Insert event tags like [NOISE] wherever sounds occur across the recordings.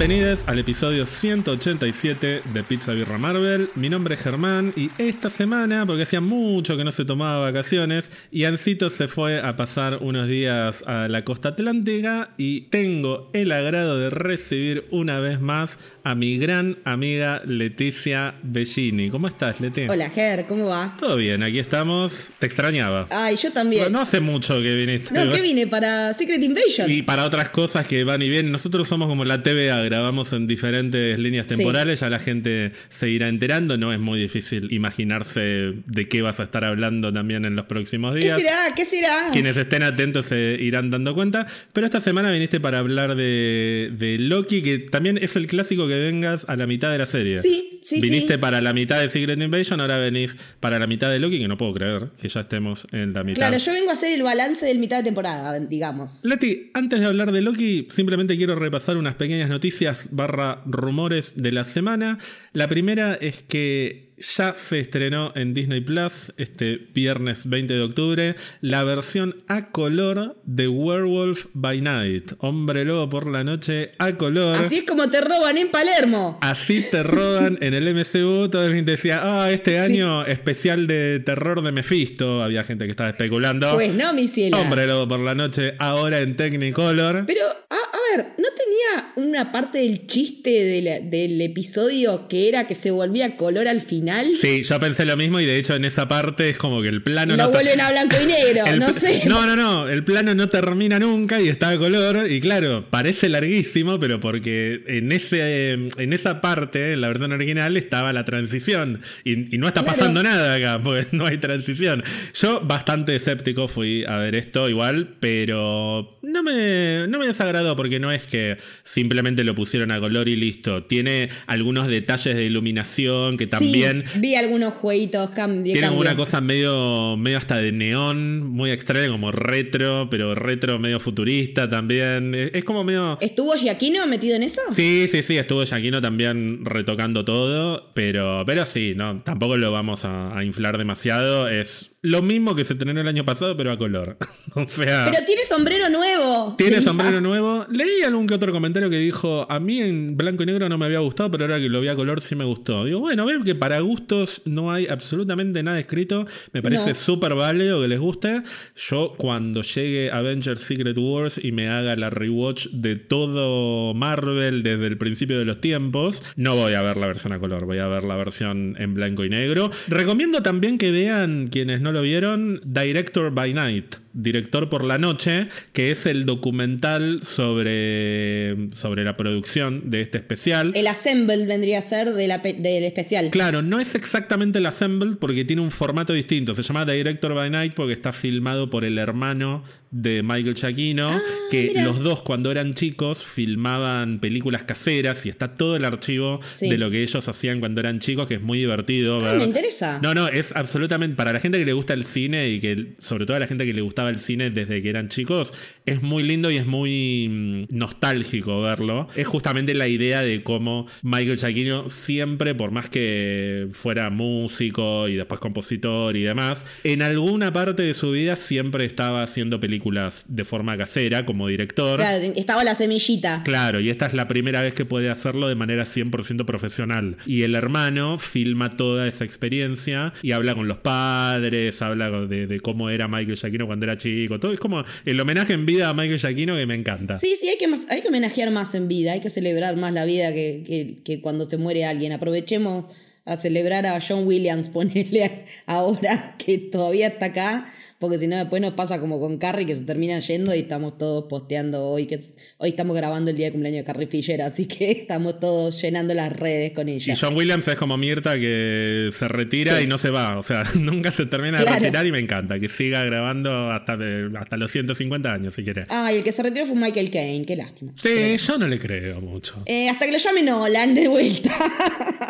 Bienvenidos al episodio 187 de Pizza Birra Marvel. Mi nombre es Germán y esta semana, porque hacía mucho que no se tomaba vacaciones, Iancito se fue a pasar unos días a la costa atlántica y tengo el agrado de recibir una vez más a mi gran amiga Leticia Bellini. ¿Cómo estás, Leti? Hola, Ger, ¿cómo va? Todo bien, aquí estamos. Te extrañaba. Ay, yo también. No hace mucho que viniste. No, ¿qué vine? Para Secret Invasion. Y para otras cosas que van y vienen. Nosotros somos como la TVA, grabamos en diferentes líneas temporales, ya la gente se irá enterando. No es muy difícil imaginarse de qué vas a estar hablando también en los próximos días. ¿Qué será? ¿Qué será? Quienes estén atentos se irán dando cuenta. Pero esta semana viniste para hablar de, de Loki, que también es el clásico que vengas a la mitad de la serie. Sí, sí, Viniste sí. para la mitad de Secret Invasion, ahora venís para la mitad de Loki, que no puedo creer que ya estemos en la mitad. Claro, yo vengo a hacer el balance del mitad de temporada, digamos. Leti, antes de hablar de Loki, simplemente quiero repasar unas pequeñas noticias barra rumores de la semana. La primera es que ya se estrenó en Disney Plus este viernes 20 de octubre la versión a color de Werewolf by Night. Hombre lobo por la noche a color. Así es como te roban en Palermo. Así te roban en el MCU. Toda la gente decía, ah, este año especial de terror de Mephisto. Había gente que estaba especulando. Pues no, mi cielo. Hombre lobo por la noche, ahora en Technicolor. Pero, a, a ver, ¿no tenía una parte del chiste de la- del episodio que era que se volvía color al final? Sí, yo pensé lo mismo y de hecho en esa parte es como que el plano Lo no... vuelven a blanco y negro, [LAUGHS] el no sé. No, no, no, el plano no termina nunca y está a color y claro, parece larguísimo, pero porque en, ese, en esa parte, en la versión original, estaba la transición y, y no está Claro. pasando nada acá, [LAUGHS] porque no hay transición. Yo bastante escéptico fui a ver esto igual, pero no me, no me desagradó porque no es que simplemente lo pusieron a color y listo. Tiene algunos detalles de iluminación que también... Sí, vi algunos jueguitos cam- Tiene como una cosa medio, medio hasta de neón, muy extraña, como retro, pero retro medio futurista también. Es, como medio. ¿Estuvo Giaquino metido en eso? Sí, sí, sí, estuvo Yaquino también retocando todo, pero, pero sí, no, tampoco lo vamos a, a inflar demasiado. Es lo mismo que se estrenó el año pasado, pero a color. [LAUGHS] o sea. Pero tiene sombrero nuevo. Tiene sombrero nuevo. Leí algún que otro comentario que dijo, a mí en blanco y negro no me había gustado, pero ahora que lo vi a color sí me gustó. Digo, bueno, veo que para gustos no hay absolutamente nada escrito. Me parece No. súper válido que les guste. Yo cuando llegue Avengers Secret Wars y me haga la rewatch de todo Marvel desde el principio de los tiempos, no voy a ver la versión a color, voy a ver la versión en blanco y negro. Recomiendo también que vean, quienes no lo vieron, Director by Night. Director por la Noche, que es el documental sobre, sobre la producción de este especial. El Assemble vendría a ser de la del especial. Claro, no es exactamente el Assembled porque tiene un formato distinto. Se llama Director by Night porque está filmado por el hermano de Michael Giacchino, que mira. los dos cuando eran chicos filmaban películas caseras y está todo el archivo Sí. de lo que ellos hacían cuando eran chicos, que es muy divertido Ah, ver. me interesa. No, no, es absolutamente para la gente que le gusta el cine y que sobre todo a la gente que le el cine desde que eran chicos, es muy lindo y es muy mm, nostálgico verlo. Es justamente la idea de cómo Michael Giacchino siempre, por más que fuera músico y después compositor y demás, en alguna parte de su vida siempre estaba haciendo películas de forma casera como director. Claro, estaba la semillita. Claro, y esta es la primera vez que puede hacerlo de manera 100% profesional. Y el hermano filma toda esa experiencia y habla con los padres, habla de, de cómo era Michael Giacchino cuando era chico. Todo es como el homenaje en vida a Michael Giacchino que me encanta. Sí, sí, hay que, hay que homenajear más en vida, hay que celebrar más la vida que, que- que cuando se muere alguien. Aprovechemos a celebrar a John Williams, [LAUGHS] ponele ahora que todavía está acá, porque si no después nos pasa como con Carrie que se termina yendo y estamos todos posteando hoy, que es- hoy estamos grabando el día de cumpleaños de Carrie Fisher, así que [LAUGHS] estamos todos llenando las redes con ella. Y John Williams es como Mirta que se retira Sí. y no se va. O sea, [LAUGHS] nunca se termina de Claro. retirar y me encanta. Que siga grabando hasta, hasta los 150 años, si quiere. Ah, y el que se retiró fue Michael Caine, qué lástima. Sí, yo no le creo mucho. Eh, hasta que lo llame Nolan de vuelta. [LAUGHS]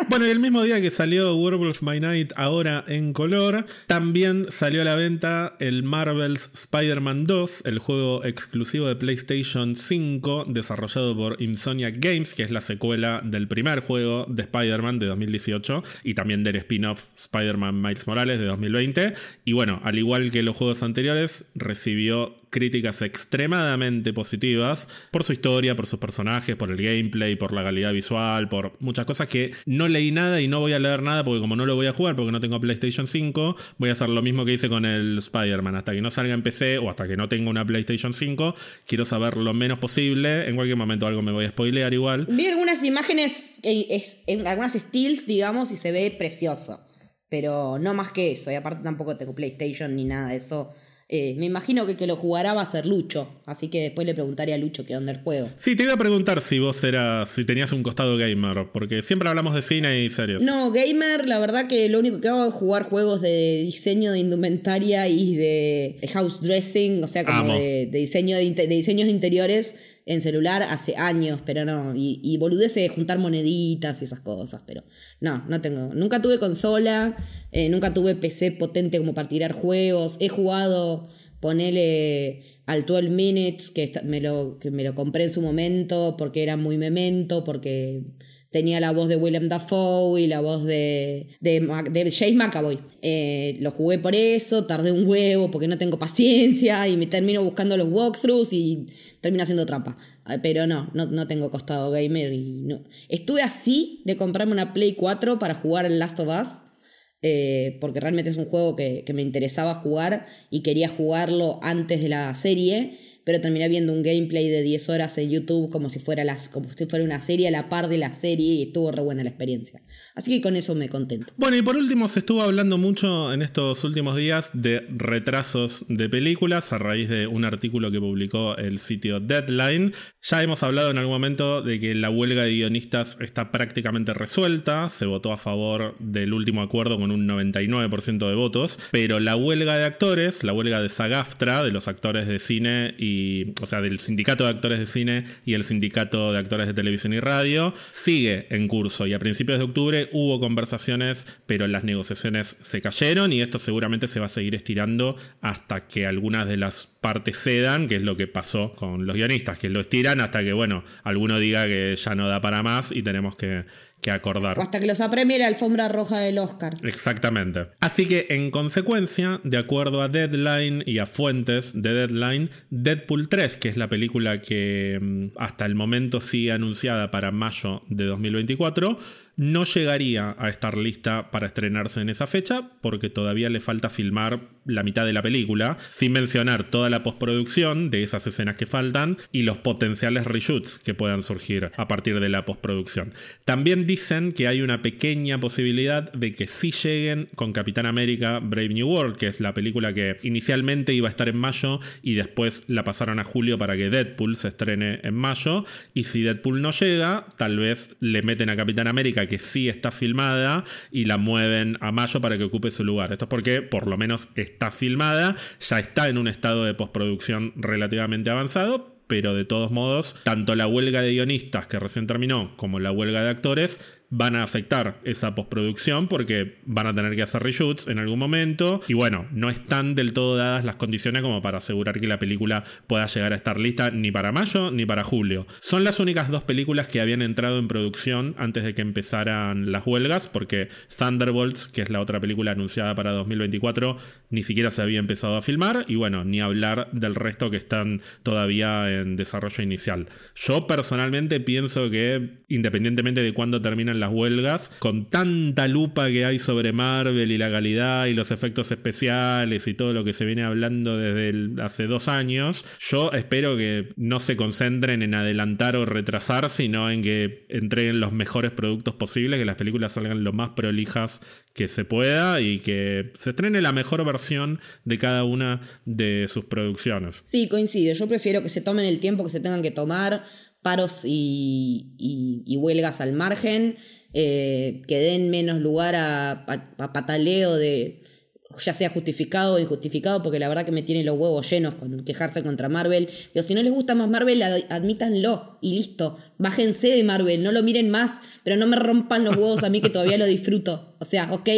Bueno, y el mismo día que salió Werewolf by Night ahora en color, también salió a la venta el Marvel's Spider-Man 2, el juego exclusivo de PlayStation 5 desarrollado por Insomniac Games, que es la secuela del primer juego de Spider-Man de 2018 y también del spin-off Spider-Man Miles Morales de 2020. Y bueno, al igual que los juegos anteriores, recibió críticas extremadamente positivas por su historia, por sus personajes, por el gameplay, por la calidad visual, por muchas cosas que no leí nada y no voy a leer nada porque como no lo voy a jugar porque no tengo PlayStation 5, voy a hacer lo mismo que hice con el Spider-Man. Hasta que no salga en PC o hasta que no tenga una PlayStation 5, quiero saber lo menos posible. En cualquier momento algo me voy a spoilear igual. Vi algunas imágenes, en algunas stills, digamos, y se ve precioso. Pero no más que eso. Y aparte tampoco tengo PlayStation ni nada de eso. Eh, me imagino que el que lo jugará va a ser Lucho, así que después le preguntaré a Lucho qué onda el juego. Sí, te iba a preguntar si vos eras, si tenías un costado gamer, porque siempre hablamos de cine y series. No, gamer, la verdad que lo único que hago es jugar juegos de diseño de indumentaria y de, house dressing, o sea, como de, diseño de, de diseños interiores en celular hace años, pero no. Y, y boludece juntar moneditas y esas cosas, pero no, no tengo. Nunca tuve consola, eh, nunca tuve PC potente como para tirar juegos. He jugado, ponele al 12 Minutes, que me, lo, que me lo compré en su momento porque era muy memento, porque Tenía la voz de William Dafoe y la voz de, de, James McAvoy. Eh, lo jugué por eso, tardé un huevo porque no tengo paciencia y me termino buscando los walkthroughs y termino haciendo trampa. Pero no, no, tengo costado gamer y no. Estuve así de comprarme una Play 4 para jugar el Last of Us. Eh, porque realmente es un juego que, que me interesaba jugar y quería jugarlo antes de la serie pero terminé viendo un gameplay de 10 horas en YouTube como si fuera, las, como si fuera una serie a la par de la serie y estuvo re buena la experiencia. Así que con eso me contento. Bueno, y por último se estuvo hablando mucho en estos últimos días de retrasos de películas a raíz de un artículo que publicó el sitio Deadline. Ya hemos hablado en algún momento de que la huelga de guionistas está prácticamente resuelta, se votó a favor del último acuerdo con un 99% de votos, pero la huelga de actores, la huelga de SAGAFTRA, de los actores de cine y o sea, del sindicato de actores de cine y el sindicato de actores de televisión y radio, sigue en curso y a principios de octubre hubo conversaciones, pero las negociaciones se cayeron y esto seguramente se va a seguir estirando hasta que algunas de las partes cedan, que es lo que pasó con los guionistas, que lo estiran hasta que, bueno, alguno diga que ya no da para más y tenemos que que acordar. hasta que los apremie la alfombra roja del Oscar. Exactamente. Así que, en consecuencia, de acuerdo a Deadline y a fuentes de Deadline, Deadpool 3, que es la película que mm, hasta el momento sigue anunciada para mayo de 2024, no llegaría a estar lista para estrenarse en esa fecha porque todavía le falta filmar la mitad de la película, sin mencionar toda la postproducción de esas escenas que faltan y los potenciales reshoots que puedan surgir a partir de la postproducción. También dicen que hay una pequeña posibilidad de que sí lleguen con Capitán América Brave New World, que es la película que inicialmente iba a estar en mayo y después la pasaron a julio para que Deadpool se estrene en mayo. Y si Deadpool no llega, tal vez le meten a Capitán América que sí está filmada y la mueven a mayo para que ocupe su lugar. Esto es porque por lo menos está filmada, ya está en un estado de postproducción relativamente avanzado, pero de todos modos, tanto la huelga de guionistas que recién terminó como la huelga de actores van a afectar esa postproducción porque van a tener que hacer reshoots en algún momento y bueno, no están del todo dadas las condiciones como para asegurar que la película pueda llegar a estar lista ni para mayo ni para julio. Son las únicas dos películas que habían entrado en producción antes de que empezaran las huelgas porque Thunderbolts, que es la otra película anunciada para 2024, ni siquiera se había empezado a filmar y bueno, ni hablar del resto que están todavía en desarrollo inicial. Yo personalmente pienso que independientemente de cuándo terminan las huelgas, con tanta lupa que hay sobre Marvel y la calidad y los efectos especiales y todo lo que se viene hablando desde hace dos años, yo espero que no se concentren en adelantar o retrasar, sino en que entreguen los mejores productos posibles, que las películas salgan lo más prolijas que se pueda y que se estrene la mejor versión de cada una de sus producciones. Sí, coincide. Yo prefiero que se tomen el tiempo que se tengan que tomar paros y, y, huelgas al margen, eh, que den menos lugar a, pataleo de ya sea justificado o injustificado, porque la verdad que me tiene los huevos llenos con quejarse contra Marvel. Pero si no les gusta más Marvel, admítanlo y listo. Bájense de Marvel, no lo miren más, pero no me rompan los huevos a mí que todavía lo disfruto. O sea, ok,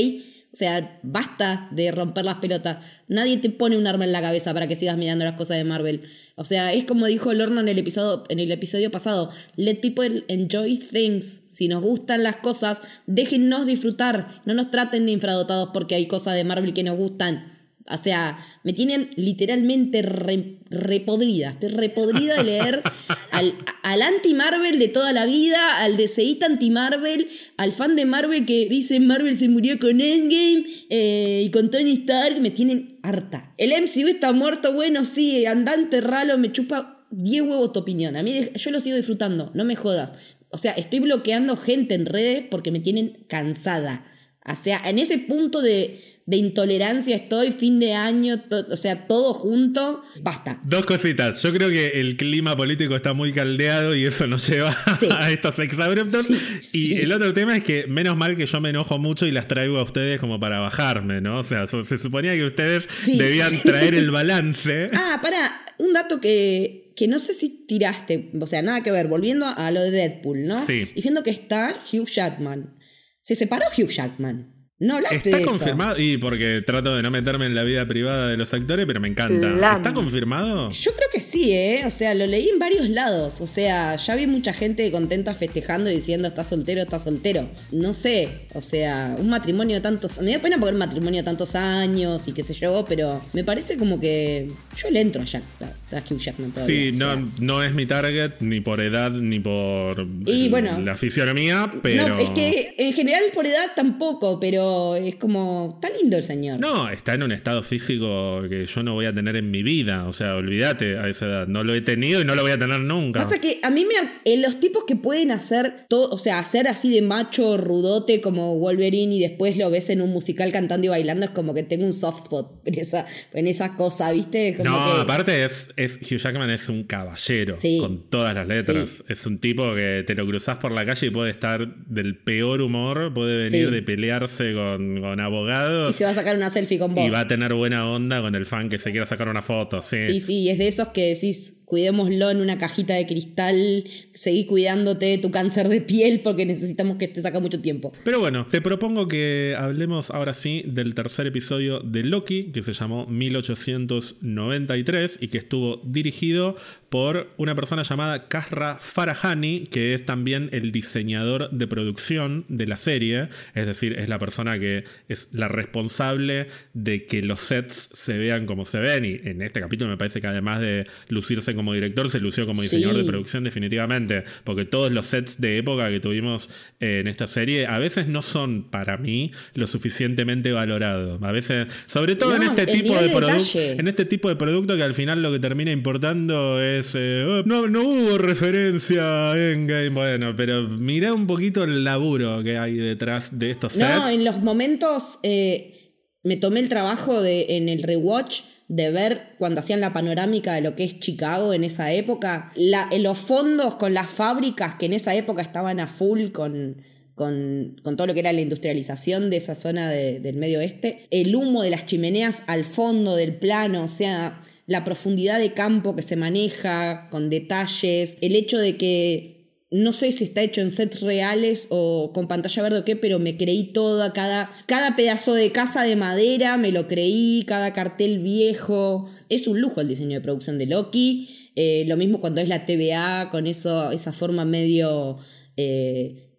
o sea, basta de romper las pelotas. Nadie te pone un arma en la cabeza para que sigas mirando las cosas de Marvel. O sea, es como dijo Lorna en el episodio, en el episodio pasado, let people enjoy things. Si nos gustan las cosas, déjennos disfrutar. No nos traten de infradotados porque hay cosas de Marvel que nos gustan. O sea, me tienen literalmente repodrida. Estoy repodrida de leer al, al anti-Marvel de toda la vida, al deseíta anti-Marvel, al fan de Marvel que dice Marvel se murió con Endgame eh, y con Tony Stark. Me tienen harta. El MCU está muerto, bueno, sí, andante ralo, me chupa 10 huevos tu opinión. A mí yo lo sigo disfrutando, no me jodas. O sea, estoy bloqueando gente en redes porque me tienen cansada. O sea, en ese punto de, de intolerancia estoy, fin de año, o sea, todo junto, basta. Dos cositas. Yo creo que el clima político está muy caldeado y eso nos lleva [LAUGHS] a estos exabruptos. y el otro tema es que menos mal que yo me enojo mucho y las traigo a ustedes como para bajarme, ¿no? O sea, se suponía que ustedes debían traer el balance. [LAUGHS] ah, para, un dato que, que no sé si tiraste, o sea, nada que ver, volviendo a lo de Deadpool, ¿no? Sí. Diciendo que está Hugh Jackman. Se separó Hugh Jackman. No hablaste Está confirmado, y porque trato de no meterme en la vida privada de los actores, pero me encanta. ¿Está confirmado? Yo creo que sí, ¿eh? O sea, lo leí en varios lados. O sea, ya vi mucha gente contenta festejando y diciendo está soltero, está soltero. No sé, o sea, un matrimonio de tantos. Me da pena porque un matrimonio de tantos años y qué sé yo, pero me parece como que yo le entro a Jack, a Hugh Jackman todavía. Sí, no, no es mi target, ni por edad, ni por y, bueno, la fisionomía, pero. No, es que en general por edad tampoco, pero es como, está lindo el señor. No, está en un estado físico que yo no voy a tener en mi vida. O sea, olvídate a esa edad. No lo he tenido y no lo voy a tener nunca. Pasa que a mí me. En los tipos que pueden hacer todo, o sea, hacer así de macho rudote como Wolverine y después lo ves en un musical cantando y bailando, es como que tengo un soft spot en esa, en esa cosa, ¿viste? no, aparte es, es. Hugh Jackman es un caballero con todas las letras. Es un tipo que te lo cruzas por la calle y puede estar del peor humor, puede venir de pelearse con, abogados. Y se va a sacar una selfie con vos. Y va a tener buena onda con el fan que se quiera sacar una foto, sí. Sí, sí, es de esos que decís, cuidémoslo en una cajita de cristal, seguí cuidándote tu cáncer de piel porque necesitamos que te saca mucho tiempo. Pero bueno, te propongo que hablemos ahora sí del tercer episodio de Loki, que se llamó 1893 y que estuvo dirigido por una persona llamada Kasra Farahani, que es también el diseñador de producción de la serie, es decir, es la persona que es la responsable de que los sets se vean como se ven y en este capítulo me parece que además de lucirse como como director, se lució como diseñador de producción definitivamente, porque todos los sets de época que tuvimos eh, en esta serie a veces no son para mí lo suficientemente valorados. A veces, sobre todo en este tipo de, producto, en este tipo de producto que al final lo que termina importando es eh, oh, no, no hubo referencia a Endgame, bueno, pero mira un poquito el laburo que hay detrás de estos sets. No, en los momentos eh, me tomé el trabajo de en el rewatch de ver cuando hacían la panorámica de lo que es Chicago en esa época, en los fondos con las fábricas que en esa época estaban a full con, con, todo lo que era la industrialización de esa zona del medio oeste, el humo de las chimeneas al fondo del plano, o sea, la profundidad de campo que se maneja con detalles, el hecho de que no sé si está hecho en sets reales o con pantalla verde o qué, pero me creí toda, cada, cada pedazo de casa de madera, me lo creí, cada cartel viejo. Es un lujo el diseño de producción de Loki. Eh, lo mismo cuando es la TVA, con eso, esa forma medio... Eh,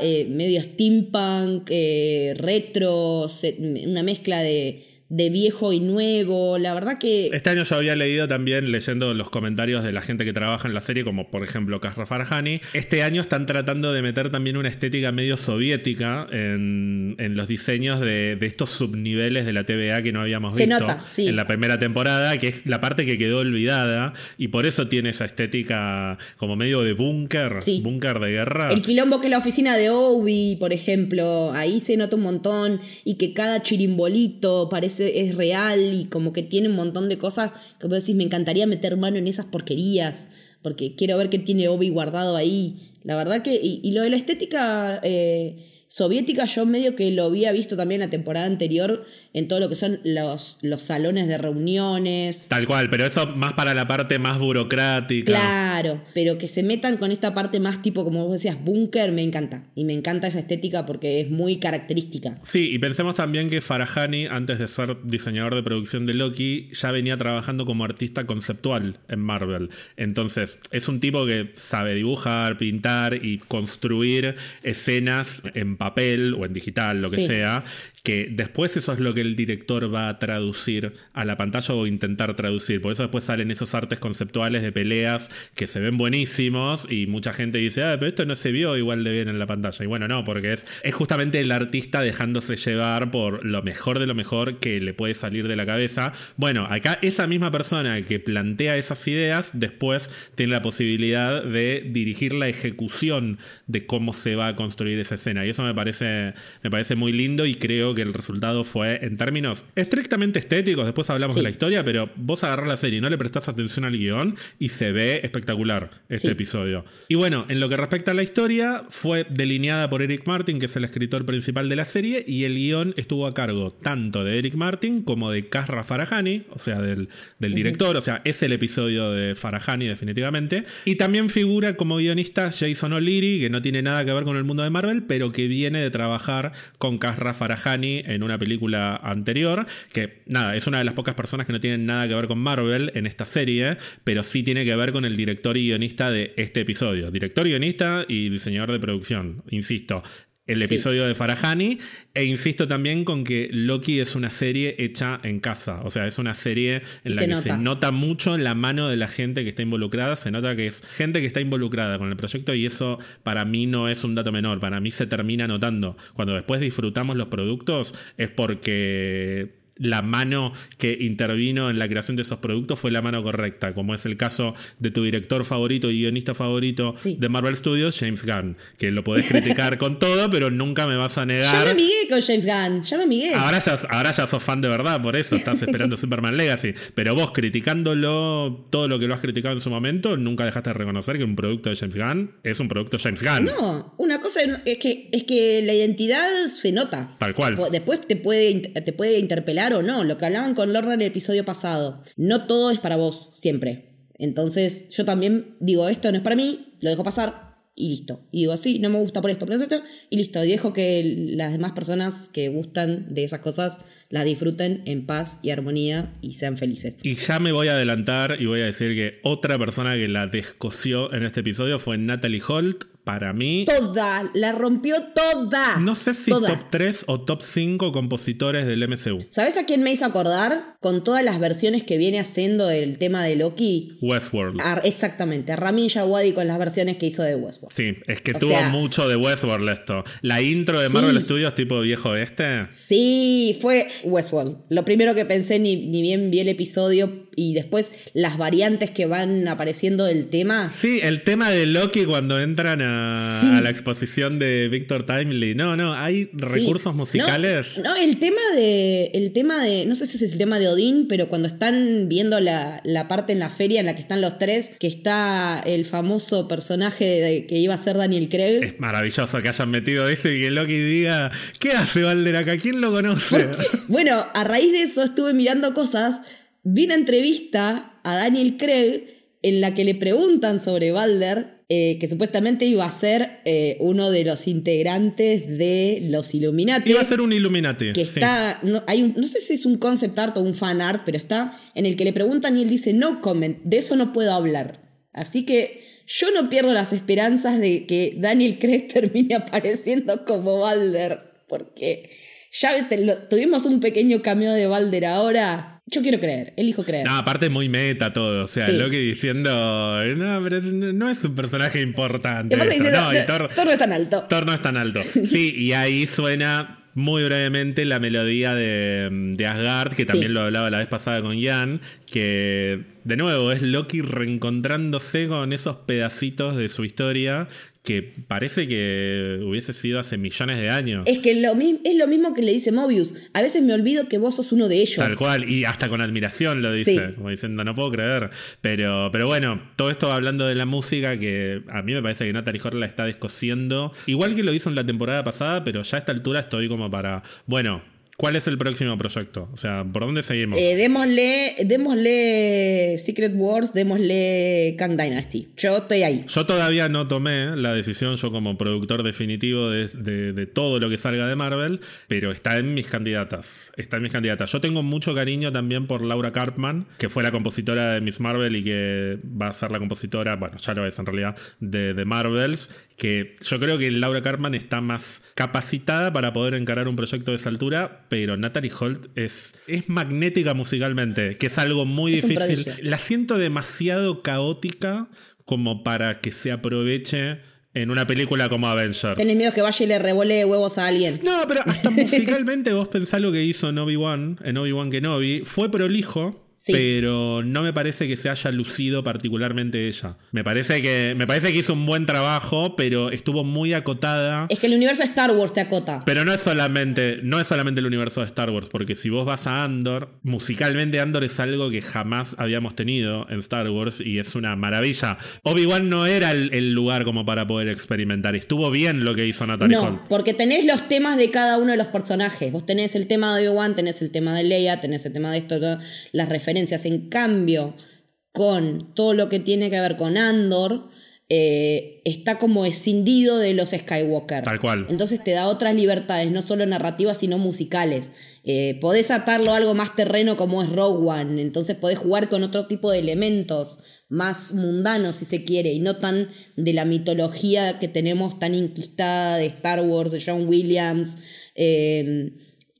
eh, medio steampunk, retro, una mezcla de, de viejo y nuevo. La verdad que. Este año yo había leído también, leyendo los comentarios de la gente que trabaja en la serie, como por ejemplo Kasra Farhani. Este año están tratando de meter también una estética medio soviética en, los diseños de, estos subniveles de la TVA que no habíamos visto en la primera temporada, que es la parte que quedó olvidada. Y por eso tiene esa estética como medio de búnker, búnker de guerra. El quilombo que es la oficina de Obi, por ejemplo, ahí se nota un montón. Y que cada chirimbolito parece es real y como que tiene un montón de cosas que vos decís, me encantaría meter mano en esas porquerías, porque quiero ver qué tiene Obi guardado ahí. La verdad que, y, lo de la estética... Eh, soviética yo medio que lo había visto también la temporada anterior en todo lo que son los, los salones de reuniones. Tal cual, pero eso más para la parte más burocrática. Claro, pero que se metan con esta parte más tipo, como vos decías, búnker, me encanta. Y me encanta esa estética porque es muy característica. Sí, y pensemos también que Farahani, antes de ser diseñador de producción de Loki, ya venía trabajando como artista conceptual en Marvel. Entonces, es un tipo que sabe dibujar, pintar y construir escenas en en papel o en digital, lo que Sí. sea, que después eso es lo que el director va a traducir a la pantalla o intentar traducir. Por eso después salen esos artes conceptuales de peleas que se ven buenísimos y mucha gente dice, ah, pero esto no se vio igual de bien en la pantalla. Y bueno, no, porque es, es justamente el artista dejándose llevar por lo mejor de lo mejor que le puede salir de la cabeza. Bueno, acá esa misma persona que plantea esas ideas después tiene la posibilidad de dirigir la ejecución de cómo se va a construir esa escena. Y eso me parece, me parece muy lindo y creo que el resultado fue en términos estrictamente estéticos. Después hablamos Sí. de la historia, pero vos agarrás la serie y no le prestás atención al guion y se ve espectacular este Sí. episodio. Y bueno, en lo que respecta a la historia, fue delineada por Eric Martin, que es el escritor principal de la serie, y el guion estuvo a cargo tanto de Eric Martin como de Kasra Farahani, o sea, del, del director, o sea, es el episodio de Farahani definitivamente. Y también figura como guionista Jason O'Leary, que no tiene nada que ver con el mundo de Marvel, pero que viene de trabajar con Kasra Farahani en una película anterior, que nada, es una de las pocas personas que no tienen nada que ver con Marvel en esta serie, pero sí tiene que ver con el director y guionista de este episodio. Director, guionista y diseñador de producción, insisto. El Sí. episodio de Farahani, e insisto también con que Loki es una serie hecha en casa. O sea, es una serie en Y la se que se nota. nota mucho la mano de la gente que está involucrada. Se nota que es gente que está involucrada con el proyecto y eso para mí no es un dato menor. Para mí se termina notando. Cuando después disfrutamos los productos es porque la mano que intervino en la creación de esos productos fue la mano correcta, como es el caso de tu director favorito y guionista favorito Sí. de Marvel Studios, James Gunn, que lo podés criticar [LAUGHS] con todo, pero nunca me vas a Ya me negar. amigué con James Gunn, ya me amigué. Ahora ya, ahora ya sos fan de verdad, por eso estás esperando [LAUGHS] Superman Legacy. Pero vos criticándolo, todo lo que lo has criticado en su momento, nunca dejaste de reconocer que un producto de James Gunn es un producto James Gunn. No, una cosa es que, es que la identidad se nota. Tal cual. Después te puede, te puede interpelar o no. Lo que hablaban con Lorna en el episodio pasado. No todo es para vos, siempre. Entonces, yo también digo, esto no es para mí, lo dejo pasar y listo. Y digo, sí, no me gusta por esto, por esto, y listo. Y dejo que las demás personas que gustan de esas cosas las disfruten en paz y armonía y sean felices. Y ya me voy a adelantar y voy a decir que otra persona que la descoció en este episodio fue Natalie Holt. Para mí, Toda, la rompió toda. no sé si Toda. top 3 o top 5 compositores del MCU. ¿Sabes a quién me hizo acordar? Con todas las versiones que viene haciendo el tema de Loki. Westworld. A- exactamente, a Ramin Djawadi con las versiones que hizo de Westworld. Sí, es que O tuvo sea- mucho de Westworld esto. La intro de Sí. Marvel Studios tipo viejo este. Sí, fue Westworld. Lo primero que pensé, ni, ni bien vi el episodio y después las variantes que van apareciendo del tema. Sí, el tema de Loki cuando entran a, Sí. a la exposición de Victor Timely. No, no, hay recursos Sí. musicales. No, no, el tema de. El tema de. No sé si es el tema de Odín, pero cuando están viendo la, la parte en la feria en la que están los tres, que está el famoso personaje de- que iba a ser Daniel Craig. Es maravilloso que hayan metido eso y que Loki diga, ¿qué hace Valder acá? ¿Quién lo conoce? Bueno, a raíz de eso estuve mirando cosas. Vi una entrevista a Daniel Craig en la que le preguntan sobre Balder, eh, que supuestamente iba a ser eh, uno de los integrantes de los Illuminati. Iba a ser un Illuminati. que sí. está, no, hay un- no sé si es un concept art o un fan art, pero está en el que le preguntan y él dice, no comment, de eso no puedo hablar. Así que yo no pierdo las esperanzas de que Daniel Craig [LAUGHS] termine apareciendo como Balder, porque ya te- lo- tuvimos un pequeño cameo de Balder ahora. Yo quiero creer, elijo creer. No, aparte es muy meta todo. O sea, Sí. Loki diciendo, no, pero es- no es un personaje importante. Esto". No, y Thor, Thor no es tan alto. Thor no es tan alto. [LAUGHS] Sí, y ahí suena muy brevemente la melodía de, de Asgard, que también Sí. lo hablaba la vez pasada con Jan, que de nuevo es Loki reencontrándose con esos pedacitos de su historia que parece que hubiese sido hace millones de años. Es que lo, es lo mismo que le dice Mobius. A veces me olvido que vos sos uno de ellos. Tal cual, y hasta con admiración lo dice, Sí. como diciendo, no puedo creer. Pero, pero bueno, todo esto hablando de la música, que a mí me parece que Natalie Horton la está descosiendo, igual que lo hizo en la temporada pasada, pero ya a esta altura estoy como para, bueno, ¿Cuál es el próximo proyecto? O sea, ¿por dónde seguimos? Eh, démosle, démosle Secret Wars, démosle Kang Dynasty. Yo estoy ahí. Yo todavía no tomé la decisión, yo como productor definitivo de, de- de todo lo que salga de Marvel, pero está en mis candidatas. Está en mis candidatas. Yo tengo mucho cariño también por Laura Carpman, que fue la compositora de Miss Marvel y que va a ser la compositora, bueno, ya lo es en realidad, de, de Marvels, que yo creo que Laura Carpman está más capacitada para poder encarar un proyecto de esa altura, pero Natalie Holt es, es magnética musicalmente, que es algo muy Es difícil. La siento demasiado caótica como para que se aproveche en una película como Avengers. Tenés miedo que vaya y le revole huevos a alguien. No, pero hasta [LAUGHS] musicalmente vos pensás lo que hizo en Obi-Wan, en Obi-Wan Kenobi, fue prolijo. Sí. Pero no me parece que se haya lucido particularmente ella. Me parece que me parece que hizo un buen trabajo, pero estuvo muy acotada. Es que el universo de Star Wars te acota. Pero no es solamente, no es solamente el universo de Star Wars, porque si vos vas a Andor, musicalmente Andor es algo que jamás habíamos tenido en Star Wars y es una maravilla. Obi-Wan no era el, el lugar como para poder experimentar. Estuvo bien lo que hizo Natalie Holt. No, porque tenés los temas de cada uno de los personajes. Vos tenés el tema de Obi-Wan, tenés el tema de Leia, tenés el tema de esto, las referencias. En cambio, con todo lo que tiene que ver con Andor, eh, está como escindido de los Skywalker. Tal cual. Entonces te da otras libertades, no solo narrativas, sino musicales. Eh, podés atarlo a algo más terreno como es Rogue One, entonces podés jugar con otro tipo de elementos más mundanos, si se quiere, y no tan de la mitología que tenemos tan inquistada de Star Wars, de John Williams, eh,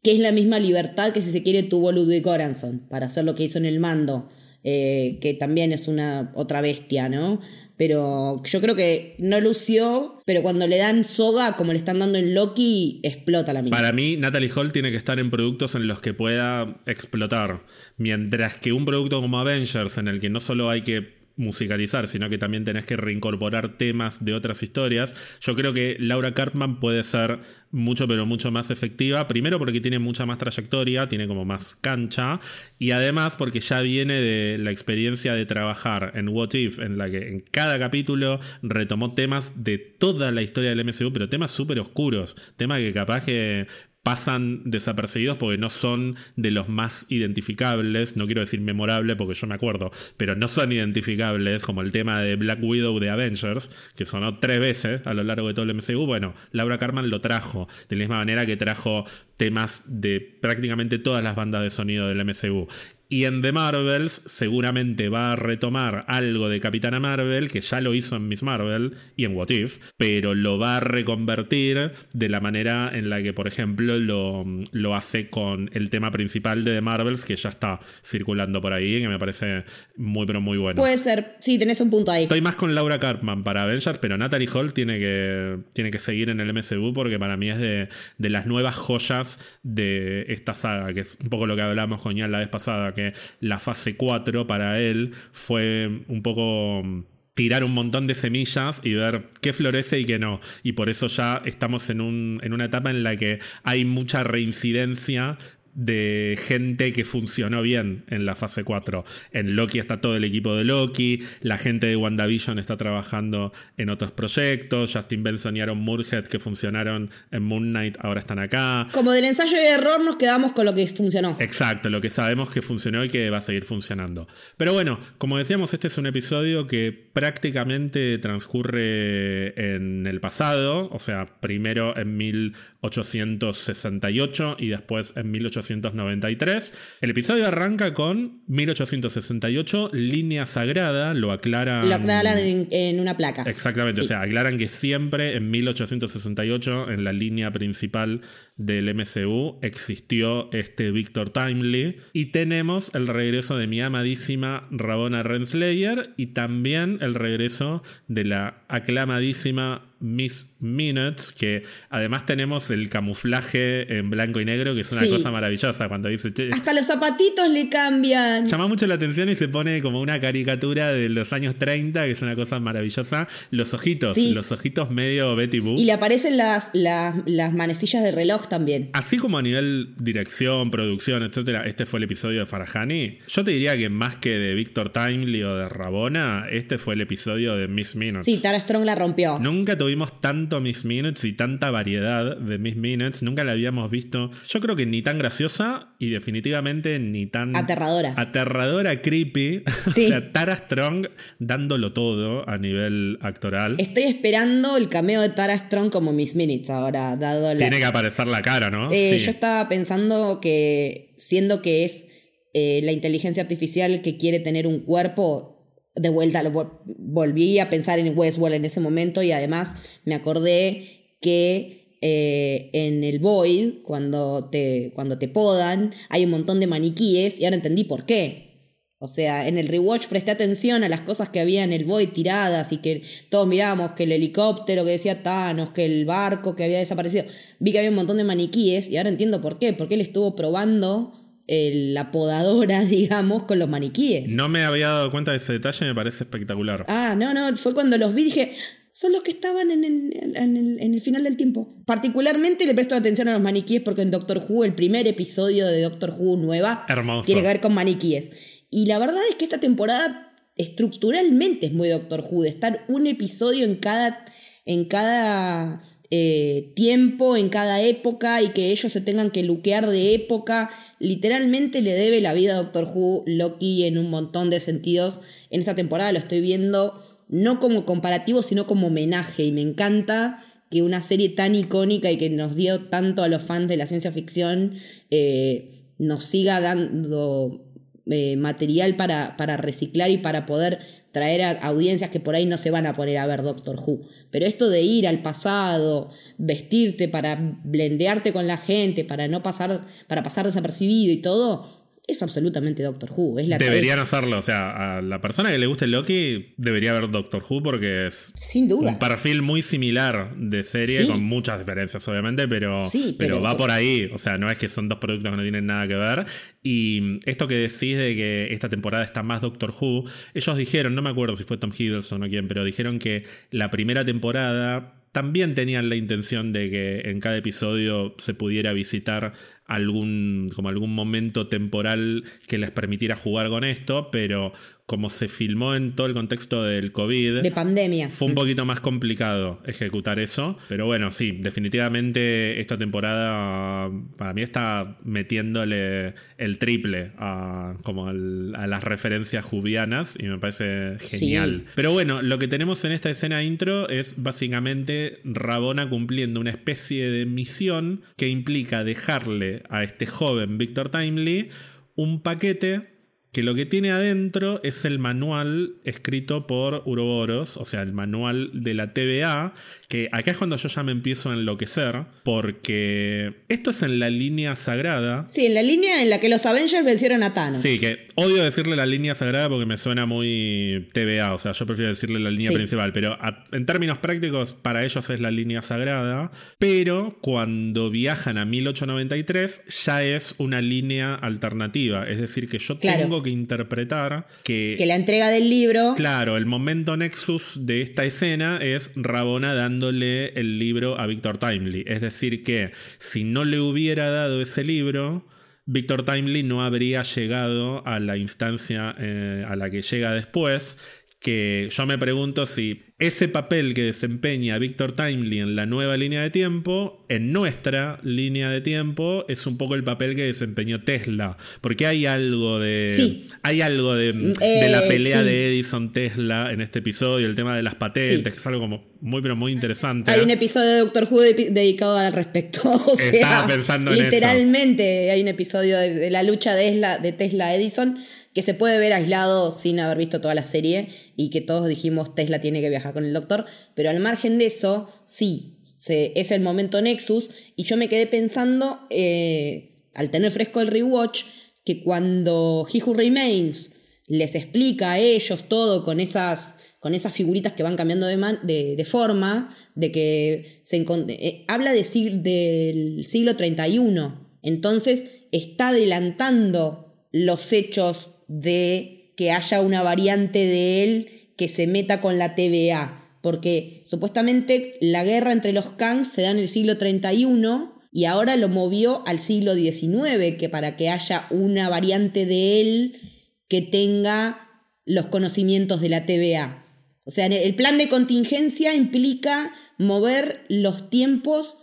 que es la misma libertad que si se quiere tuvo Ludwig Göransson para hacer lo que hizo en el mando, eh, que también es una otra bestia, ¿no? Pero yo creo que no lució, pero cuando le dan soga, como le están dando en Loki, explota la mina. Para mí, Natalie Hall tiene que estar en productos en los que pueda explotar. Mientras que un producto como Avengers, en el que no solo hay que musicalizar, sino que también tenés que reincorporar temas de otras historias. Yo creo que Laura Cartman puede ser mucho, pero mucho más efectiva. Primero porque tiene mucha más trayectoria, tiene como más cancha. Y además porque ya viene de la experiencia de trabajar en What If, en la que en cada capítulo retomó temas de toda la historia del MCU, pero temas súper oscuros. Temas que capaz que pasan desapercibidos porque no son de los más identificables, no quiero decir memorable porque yo me acuerdo, pero no son identificables, como el tema de Black Widow de Avengers, que sonó tres veces a lo largo de todo el MCU. Bueno, Laura Carman lo trajo, de la misma manera que trajo temas de prácticamente todas las bandas de sonido del MCU. Y en The Marvels seguramente va a retomar algo de Capitana Marvel, que ya lo hizo en Miss Marvel y en What If, pero lo va a reconvertir de la manera en la que, por ejemplo, lo, lo hace con el tema principal de The Marvels, que ya está circulando por ahí, que me parece muy, pero muy bueno. Puede ser, sí, tenés un punto ahí. Estoy más con Laura Cartman para Avengers, pero Natalie Hall tiene que, tiene que seguir en el MCU porque para mí es de, de las nuevas joyas de esta saga, que es un poco lo que hablamos con Ian la vez pasada, que la fase 4 para él fue un poco mm, tirar un montón de semillas y ver qué florece y qué no. Y por eso ya estamos en, un, en una etapa en la que hay mucha reincidencia de gente que funcionó bien en la fase 4. En Loki está todo el equipo de Loki, la gente de WandaVision está trabajando en otros proyectos, Justin Benson y Aaron Murhead que funcionaron en Moon Knight ahora están acá. Como del ensayo de error nos quedamos con lo que funcionó. Exacto, lo que sabemos que funcionó y que va a seguir funcionando. Pero bueno, como decíamos, este es un episodio que prácticamente transcurre en el pasado, o sea, primero en 1868 y después en 1893. El episodio arranca con 1868, línea sagrada, lo aclara. Lo aclaran en, en una placa. Exactamente, o sea, aclaran que siempre en 1868, en la línea principal del MCU, existió este Victor Timely. Y tenemos el regreso de mi amadísima Rabona Renslayer y también el regreso de la aclamadísima Miss Minutes, que además tenemos el camuflaje en blanco y negro, que es una Sí. cosa maravillosa cuando dice... "Che, Hasta los zapatitos le cambian. Llama mucho la atención y se pone como una caricatura de los años 30, que es una cosa maravillosa. Los ojitos, Sí. los ojitos medio Betty Boop. Y le aparecen las, las, las manecillas de reloj también. Así como a nivel dirección, producción, etcétera, este fue el episodio de Farahani. Yo te diría que más que de Victor Timely o de Rabona, este fue el episodio de Miss Minutes. Sí, Tara Strong la rompió. Nunca tuvimos vimos tanto Miss Minutes y tanta variedad de Miss Minutes. Nunca la habíamos visto, yo creo que ni tan graciosa y definitivamente ni tan... Aterradora. Aterradora, creepy. [LAUGHS] Sí. o sea, Tara Strong dándolo todo a nivel actoral. Estoy esperando el cameo de Tara Strong como Miss Minutes ahora, dado la... Tiene que aparecer la cara, ¿no? Eh, Sí. Yo estaba pensando que, siendo que es eh, la inteligencia artificial que quiere tener un cuerpo, de vuelta volví a pensar en Westworld en ese momento y además me acordé que eh, en el Void, cuando te, cuando te podan, hay un montón de maniquíes y ahora entendí por qué. O sea, en el rewatch presté atención a las cosas que había en el Void tiradas y que todos mirábamos que el helicóptero que decía Thanos, que el barco que había desaparecido. Vi que había un montón de maniquíes y ahora entiendo por qué. Porque él estuvo probando eh, la podadora, [LAUGHS] digamos, con los maniquíes. No me había dado cuenta de ese detalle, me parece espectacular. Ah, no, no, fue cuando los vi dije, son los que estaban en el, en el- en el final del tiempo. Particularmente le presto atención a los maniquíes porque en Doctor Who, el primer episodio de Doctor Who nueva, Hermoso. tiene que ver con maniquíes. Y la verdad es que esta temporada estructuralmente es muy Doctor Who, de estar un episodio en cada, en cada eh, tiempo, en cada época, y que ellos se tengan que luquear de época. Literalmente le debe la vida a Doctor Who Loki en un montón de sentidos. En esta temporada lo estoy viendo no como comparativo, sino como homenaje. Y me encanta que una serie tan icónica y que nos dio tanto a los fans de la ciencia ficción eh, nos siga dando eh, material para, para reciclar y para poder traer a audiencias que por ahí no se van a poner a ver Doctor Who. Pero esto de ir al pasado, vestirte para blendearte con la gente, para no pasar, para pasar desapercibido y todo, es absolutamente Doctor Who. Es la Deberían hacerlo. O sea, a la persona que le guste Loki debería ver Doctor Who porque es Sin duda. un perfil muy similar de serie, Sí. con muchas diferencias, obviamente, pero, Sí, pero, pero- va por ahí. O sea, no es que son dos productos que no tienen nada que ver. Y esto que decís de que esta temporada está más Doctor Who, ellos dijeron, no me acuerdo si fue Tom Hiddleston o quién, pero dijeron que la primera temporada también tenían la intención de que en cada episodio se pudiera visitar algún como algún momento temporal que les permitiera jugar con esto, pero como se filmó en todo el contexto del COVID, de pandemia. fue un poquito más complicado ejecutar eso, pero bueno, sí, definitivamente esta temporada para mí está metiéndole el triple a, como a las referencias jubianas y me parece genial. Pero bueno, lo que tenemos en esta escena intro es básicamente Rabona cumpliendo una especie de misión que implica dejarle a este joven Victor Timely un paquete que lo que tiene adentro es el manual escrito por Uroboros, o sea, el manual de la TVA, que acá es cuando yo ya me empiezo a enloquecer, porque esto es en la línea sagrada. Sí, en la línea en la que los Avengers vencieron a Thanos. Sí, que odio decirle la línea sagrada porque me suena muy TVA, o sea, yo prefiero decirle la línea Sí. principal, pero a- en términos prácticos para ellos es la línea sagrada, pero cuando viajan a 1893 ya es una línea alternativa, es decir, que yo Claro. tengo que interpretar que, Que la entrega del libro. Claro, el momento nexus de esta escena es Rabona dándole el libro a Victor Timely. Es decir, que si no le hubiera dado ese libro, Victor Timely no habría llegado a la instancia eh, a la que llega después. Que yo me pregunto si ese papel que desempeña Victor Timely en la nueva línea de tiempo, en nuestra línea de tiempo, es un poco el papel que desempeñó Tesla. Porque hay algo de. Sí. Hay algo de, de la Eh, pelea sí. de Edison Tesla en este episodio, el tema de las patentes, Sí. que es algo como muy, pero muy interesante. Hay un episodio de Doctor Who de- dedicado al respecto. [LAUGHS] O sea, Estaba pensando en eso. literalmente hay un episodio de, de la lucha de Tesla, de Tesla Edison que se puede ver aislado sin haber visto toda la serie y que todos dijimos Tesla tiene que viajar con el doctor, pero al margen de eso, sí, se- es el momento Nexus y yo me quedé pensando, eh, al tener fresco el rewatch, que cuando He Who Remains les explica a ellos todo con esas, con esas figuritas que van cambiando de, de, forma, de que se eh, habla de del siglo 31. Entonces está adelantando los hechos de que haya una variante de él que se meta con la TVA. Porque supuestamente la guerra entre los Kangs se da en el siglo 31 y ahora lo movió al siglo XIX, que para que haya una variante de él que tenga los conocimientos de la TVA. O sea, el plan de contingencia implica mover los tiempos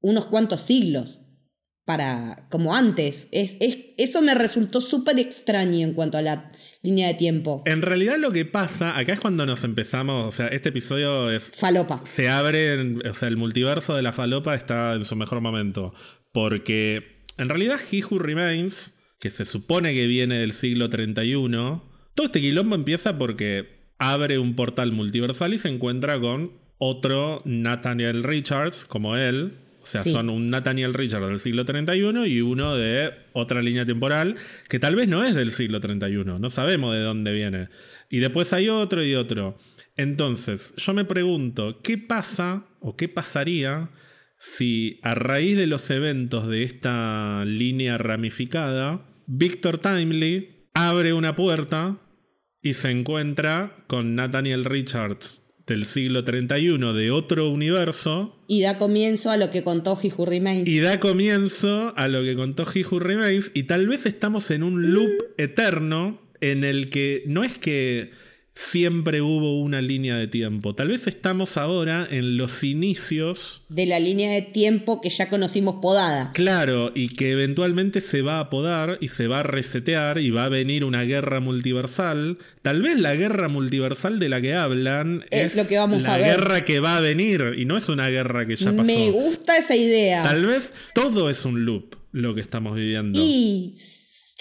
unos cuantos siglos para como antes. Es, eso me resultó súper extraño en cuanto a la línea de tiempo. En realidad lo que pasa, acá es cuando nos empezamos, o sea, este episodio es... Falopa. Se abre, o sea, el multiverso de la falopa está en su mejor momento. Porque en realidad He Who Remains, que se supone que viene del siglo 31, todo este quilombo empieza porque abre un portal multiversal y se encuentra con otro Nathaniel Richards, como él, o sea, son un Nathaniel Richard del siglo 31 y uno de otra línea temporal que tal vez no es del siglo 31, no sabemos de dónde viene. Y después hay otro y otro. Entonces, yo me pregunto, ¿qué pasa o qué pasaría si a raíz de los eventos de esta línea ramificada, Victor Timely abre una puerta y se encuentra con Nathaniel Richards del siglo 31 de otro universo. Y da comienzo a lo que contó He Remains. Y da comienzo a lo que contó He Remains. Y tal vez estamos en un loop eterno en el que no es que siempre hubo una línea de tiempo. Tal vez estamos ahora en los inicios de la línea de tiempo que ya conocimos podada. Claro, y que eventualmente se va a podar y se va a resetear y va a venir una guerra multiversal. Tal vez la guerra multiversal de la que hablan es, lo que vamos la a ver. guerra que va a venir y no es una guerra que ya pasó. Me gusta esa idea. Tal vez todo es un loop lo que estamos viviendo. Y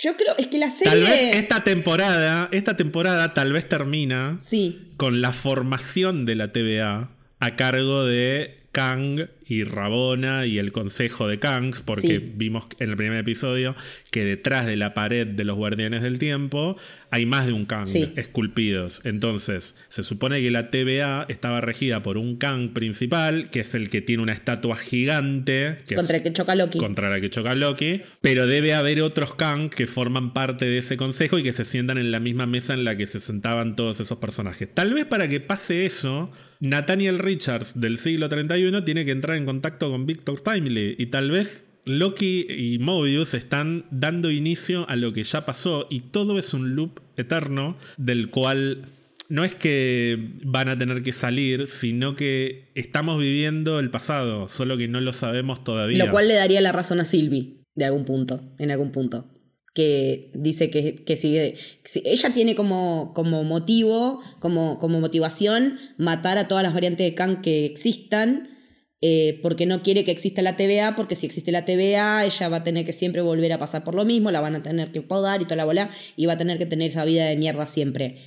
yo creo, es que la serie. Tal vez esta temporada, esta temporada tal vez termina sí. con la formación de la TVA a cargo de Kang y Rabona y el consejo de Kangs, porque vimos en el primer episodio que detrás de la pared de los guardianes del tiempo hay más de un Kang esculpidos. Entonces, se supone que la TVA estaba regida por un Kang principal, que es el que tiene una estatua gigante. contra el que choca Loki. Contra la que choca Loki. Pero debe haber otros Kang que forman parte de ese consejo y que se sientan en la misma mesa en la que se sentaban todos esos personajes. Tal vez para que pase eso Nathaniel Richards del siglo 31 tiene que entrar en contacto con Victor Timely y tal vez Loki y Mobius están dando inicio a lo que ya pasó y todo es un loop eterno del cual no es que van a tener que salir, sino que estamos viviendo el pasado, solo que no lo sabemos todavía. Lo cual le daría la razón a Sylvie, de algún punto, en algún punto que dice que, que sigue. ella tiene como, como motivo, como, como motivación, matar a todas las variantes de Kang que existan. Eh, porque no quiere que exista la TVA, porque si existe la TVA, ella va a tener que siempre volver a pasar por lo mismo, la van a tener que podar y toda la bola, y va a tener que tener esa vida de mierda siempre.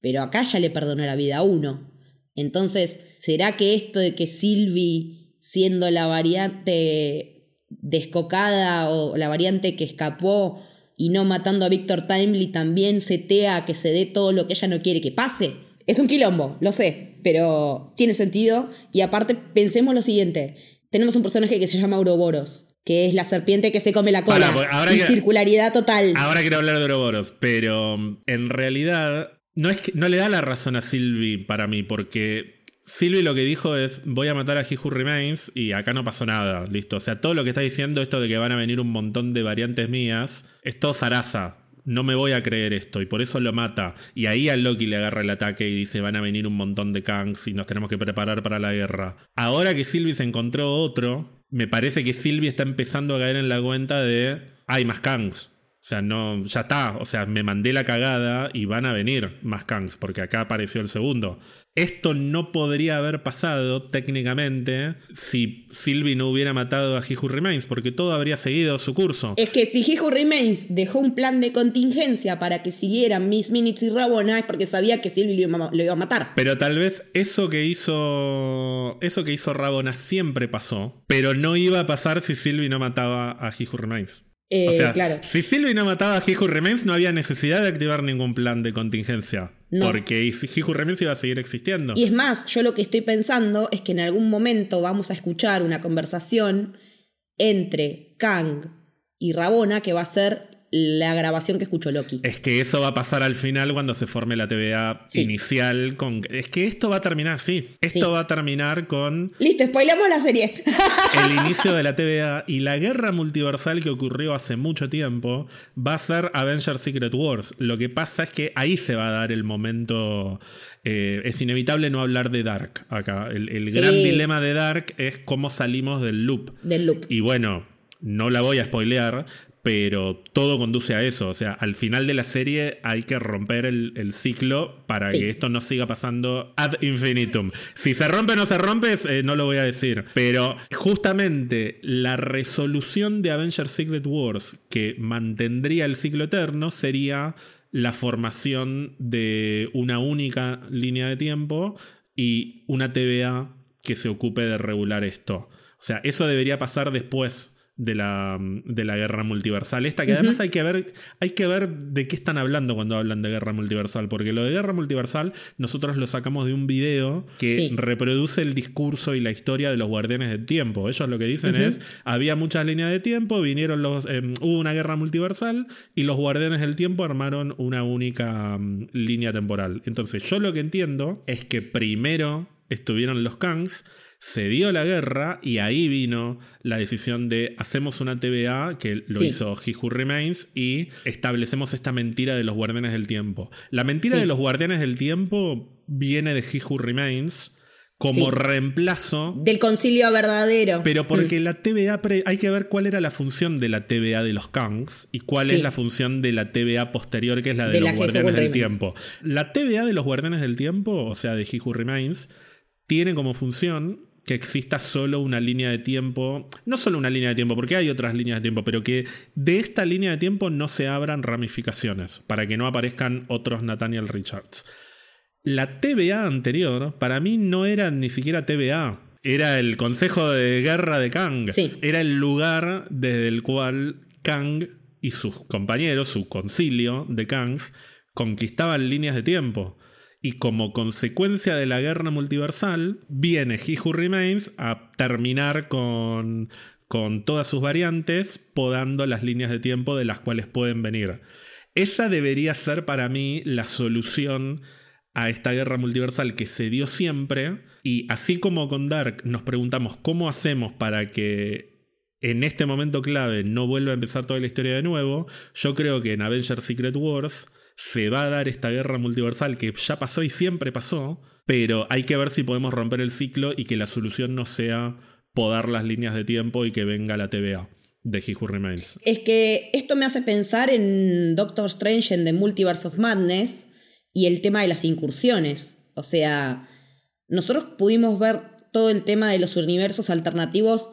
Pero acá ya le perdonó la vida a uno. Entonces, ¿será que esto de que Sylvie, siendo la variante descocada o la variante que escapó, y no matando a Victor Timely también setea a que se dé todo lo que ella no quiere que pase. Es un quilombo, lo sé, pero tiene sentido. Y aparte, pensemos lo siguiente: tenemos un personaje que se llama Ouroboros, que es la serpiente que se come la cola. Pues, y circularidad total. Ahora quiero hablar de Ouroboros, pero mm, en realidad no, es que, no le da la razón a Sylvie para mí, porque Silvi lo que dijo es, voy a matar a He Who Remains y acá no pasó nada, listo. O sea, todo lo que está diciendo, esto de que van a venir un montón de variantes mías, es todo zaraza. No me voy a creer esto y por eso lo mata. Y ahí a Loki le agarra el ataque y dice, van a venir un montón de Kangs y nos tenemos que preparar para la guerra. Ahora que Sylvie se encontró otro, me parece que Sylvie está empezando a caer en la cuenta de, hay más Kangs. O sea, no, ya está. O sea, me mandé la cagada y van a venir más Kangs, porque acá apareció el segundo. Esto no podría haber pasado técnicamente si Sylvie no hubiera matado a He Who Remains, porque todo habría seguido su curso. Es que si He Who Remains dejó un plan de contingencia para que siguieran Miss Minutes y Rabona es porque sabía que Sylvie lo iba, a matar. Pero tal vez eso que hizo. Eso que hizo Rabona siempre pasó, pero no iba a pasar si Sylvie no mataba a He Who Remains. Eh, o sea, claro. si Sylvie no mataba a He Who Remains, no había necesidad de activar ningún plan de contingencia. Porque He Who Remains iba a seguir existiendo. Y es más, yo lo que estoy pensando es que en algún momento vamos a escuchar una conversación entre Kang y Rabona que va a ser la grabación que escuchó Loki. Es que eso va a pasar al final cuando se forme la TVA Sí. inicial. Con... Es que esto va a terminar así. Esto Sí. va a terminar con Listo, spoilamos la serie. el [LAUGHS] inicio de la TVA y la guerra multiversal que ocurrió hace mucho tiempo va a ser Avengers Secret Wars. Lo que pasa es que ahí se va a dar el momento. eh, es inevitable no hablar de Dark acá. El, el Sí. gran dilema de Dark es cómo salimos del loop. Del loop. Y bueno, no la voy a spoilear, pero todo conduce a eso. O sea, al final de la serie hay que romper el, el ciclo para Sí. que esto no siga pasando ad infinitum. Si se rompe o no se rompe, eh, no lo voy a decir. Pero justamente la resolución de Avengers Secret Wars que mantendría el ciclo eterno sería la formación de una única línea de tiempo y una TVA que se ocupe de regular esto. O sea, eso debería pasar después de la, de la guerra multiversal. Esta que además hay que ver, hay que ver de qué están hablando cuando hablan de guerra multiversal. Porque lo de guerra multiversal, nosotros lo sacamos de un video que Sí. reproduce el discurso y la historia de los guardianes del tiempo. Ellos lo que dicen es: había muchas líneas de tiempo, vinieron los. eh, hubo una guerra multiversal y los guardianes del tiempo armaron una única mm, línea temporal. Entonces, yo lo que entiendo es que primero estuvieron los Kangs se dio la guerra y ahí vino la decisión de hacemos una TVA que lo Sí. hizo He Who Remains y establecemos esta mentira de los guardianes del tiempo. La mentira Sí. de los guardianes del tiempo viene de He Who Remains como Sí. reemplazo Del concilio verdadero. pero porque la TVA, hay que ver cuál era la función de la TVA de los Kangs y cuál Sí. es la función de la TVA posterior, que es la de, De los la Guardianes del Remains. Tiempo. La TVA de los Guardianes del Tiempo, o sea, de He Who Remains, tiene como función que exista solo una línea de tiempo, no solo una línea de tiempo, porque hay otras líneas de tiempo, pero que de esta línea de tiempo no se abran ramificaciones, para que no aparezcan otros Nathaniel Richards. La TVA anterior, para mí no era ni siquiera TVA. Era el Consejo de Guerra de Kang. Sí. Era el lugar desde el cual Kang y sus compañeros, su concilio de Kangs, conquistaban líneas de tiempo. Y como consecuencia de la guerra multiversal, viene He Who Remains a terminar con, con todas sus variantes, podando las líneas de tiempo de las cuales pueden venir. Esa debería ser para mí la solución a esta guerra multiversal que se dio siempre. Y así como con Dark nos preguntamos cómo hacemos para que en este momento clave no vuelva a empezar toda la historia de nuevo, yo creo que en Avengers Secret Wars se va a dar esta guerra multiversal que ya pasó y siempre pasó, pero hay que ver si podemos romper el ciclo y que la solución no sea podar las líneas de tiempo y que venga la TVA de He Who Remains. Es que esto me hace pensar en Doctor Strange en The Multiverse of Madness y el tema de las incursiones. O sea, nosotros pudimos ver todo el tema de los universos alternativos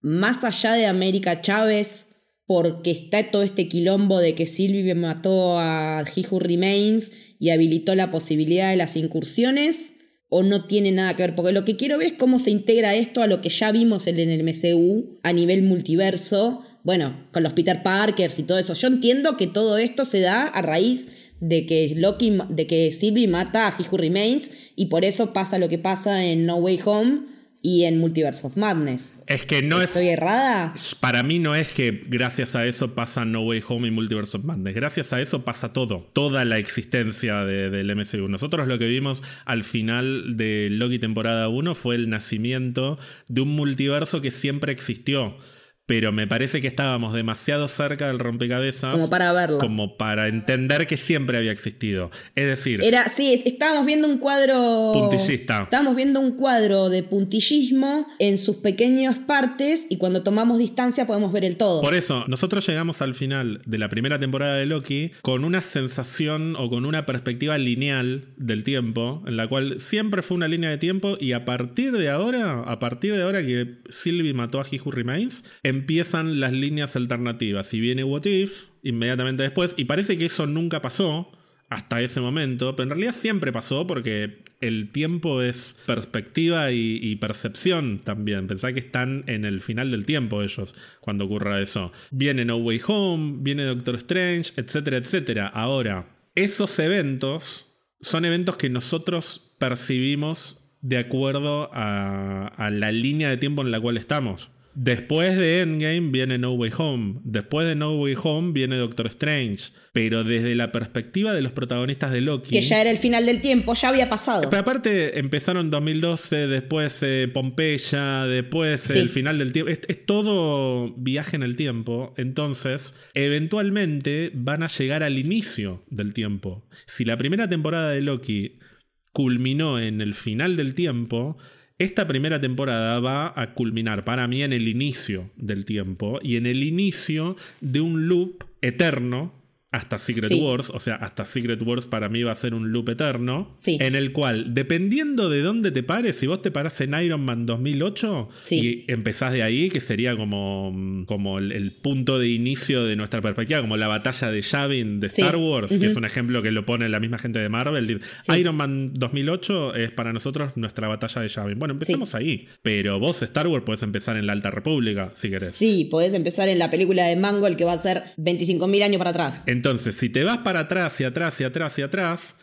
más allá de América Chávez, porque está todo este quilombo de que Sylvie mató a He Remains y habilitó la posibilidad de las incursiones, o no tiene nada que ver, porque lo que quiero ver es cómo se integra esto a lo que ya vimos en el MCU a nivel multiverso, bueno, con los Peter Parkers y todo eso. Yo entiendo que todo esto se da a raíz de que Loki, de que Sylvie mata a He Remains y por eso pasa lo que pasa en No Way Home y en Multiverse of Madness. Es que no es... ¿Estoy errada? Para mí no es que gracias a eso pasa No Way Home y Multiverse of Madness. Gracias a eso pasa todo. Toda la existencia de- del MCU. Nosotros lo que vimos al final de Loki temporada 1 fue el nacimiento de un multiverso que siempre existió. Pero me parece que estábamos demasiado cerca del rompecabezas. Como para verlo. Como para entender que siempre había existido. Es decir, Era, sí, estábamos viendo un cuadro. Puntillista. Estábamos viendo un cuadro de puntillismo en sus pequeñas partes y cuando tomamos distancia podemos ver el todo. Por eso, nosotros llegamos al final de la primera temporada de Loki con una sensación o con una perspectiva lineal del tiempo, en la cual siempre fue una línea de tiempo y a partir de ahora, a partir de ahora que Sylvie mató a He Remains, empiezan las líneas alternativas. Y viene What If inmediatamente después, y parece que eso nunca pasó hasta ese momento, pero en realidad siempre pasó porque el tiempo es perspectiva y, percepción también. Pensá que están en el final del tiempo ellos cuando ocurra eso. Viene No Way Home, viene Doctor Strange, etcétera, etcétera. Ahora, esos eventos son eventos que nosotros percibimos de acuerdo a la línea de tiempo en la cual estamos. Después de Endgame viene No Way Home. Después de No Way Home viene Doctor Strange. Pero desde la perspectiva de los protagonistas de Loki. Que ya era el final del tiempo, ya había pasado. Pero aparte empezaron en 2012, después eh, Pompeya, después Sí. el final del tiempo. Es, es todo viaje en el tiempo. Entonces, eventualmente van a llegar al inicio del tiempo. Si la primera temporada de Loki culminó en el final del tiempo, esta primera temporada va a culminar para mí en el inicio del tiempo y en el inicio de un loop eterno hasta Secret Sí. Wars, o sea, hasta Secret Wars para mí va a ser un loop eterno, Sí. en el cual, dependiendo de dónde te pares, si vos te parás en Iron Man 2008 Sí. y empezás de ahí, que sería como, como el, el punto de inicio de nuestra perspectiva, como la batalla de Yavin de. Star Wars, que es un ejemplo que lo pone la misma gente de Marvel. Iron Man 2008 es para nosotros nuestra batalla de Yavin. Bueno, empezamos Sí. ahí, pero vos Star Wars podés empezar en la Alta República, si querés. Sí, podés empezar en la película de Mango, el que va a ser 25.000 años para atrás. Entonces, si te vas para atrás y atrás y atrás y atrás,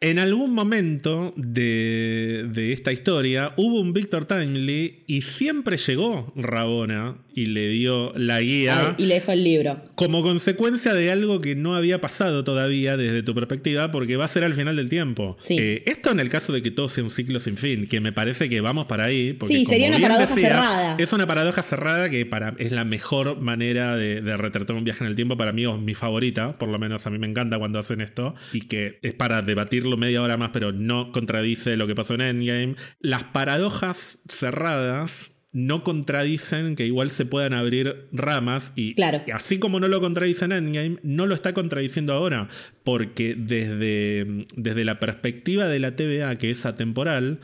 en algún momento de, de esta historia hubo un Victor Timely y siempre llegó Rabona y le dio la guía. Ay, y le dejo el libro. Como consecuencia de algo que no había pasado todavía desde tu perspectiva, porque va a ser al final del tiempo. Sí. Eh, esto en el caso de que todo sea un ciclo sin fin, que me parece que vamos para ahí. Porque Sí, como sería una paradoja cerrada. Es una paradoja cerrada que para, es la mejor manera de, de retratar un viaje en el tiempo. Para mí es mi favorita, por lo menos a mí me encanta cuando hacen esto, y que es para debatirlo media hora más, pero no contradice lo que pasó en Endgame. Las paradojas cerradas no contradicen que igual se puedan abrir ramas y Claro. así como no lo contradice en Endgame, no lo está contradiciendo ahora, porque desde, desde la perspectiva de la TVA, que es atemporal,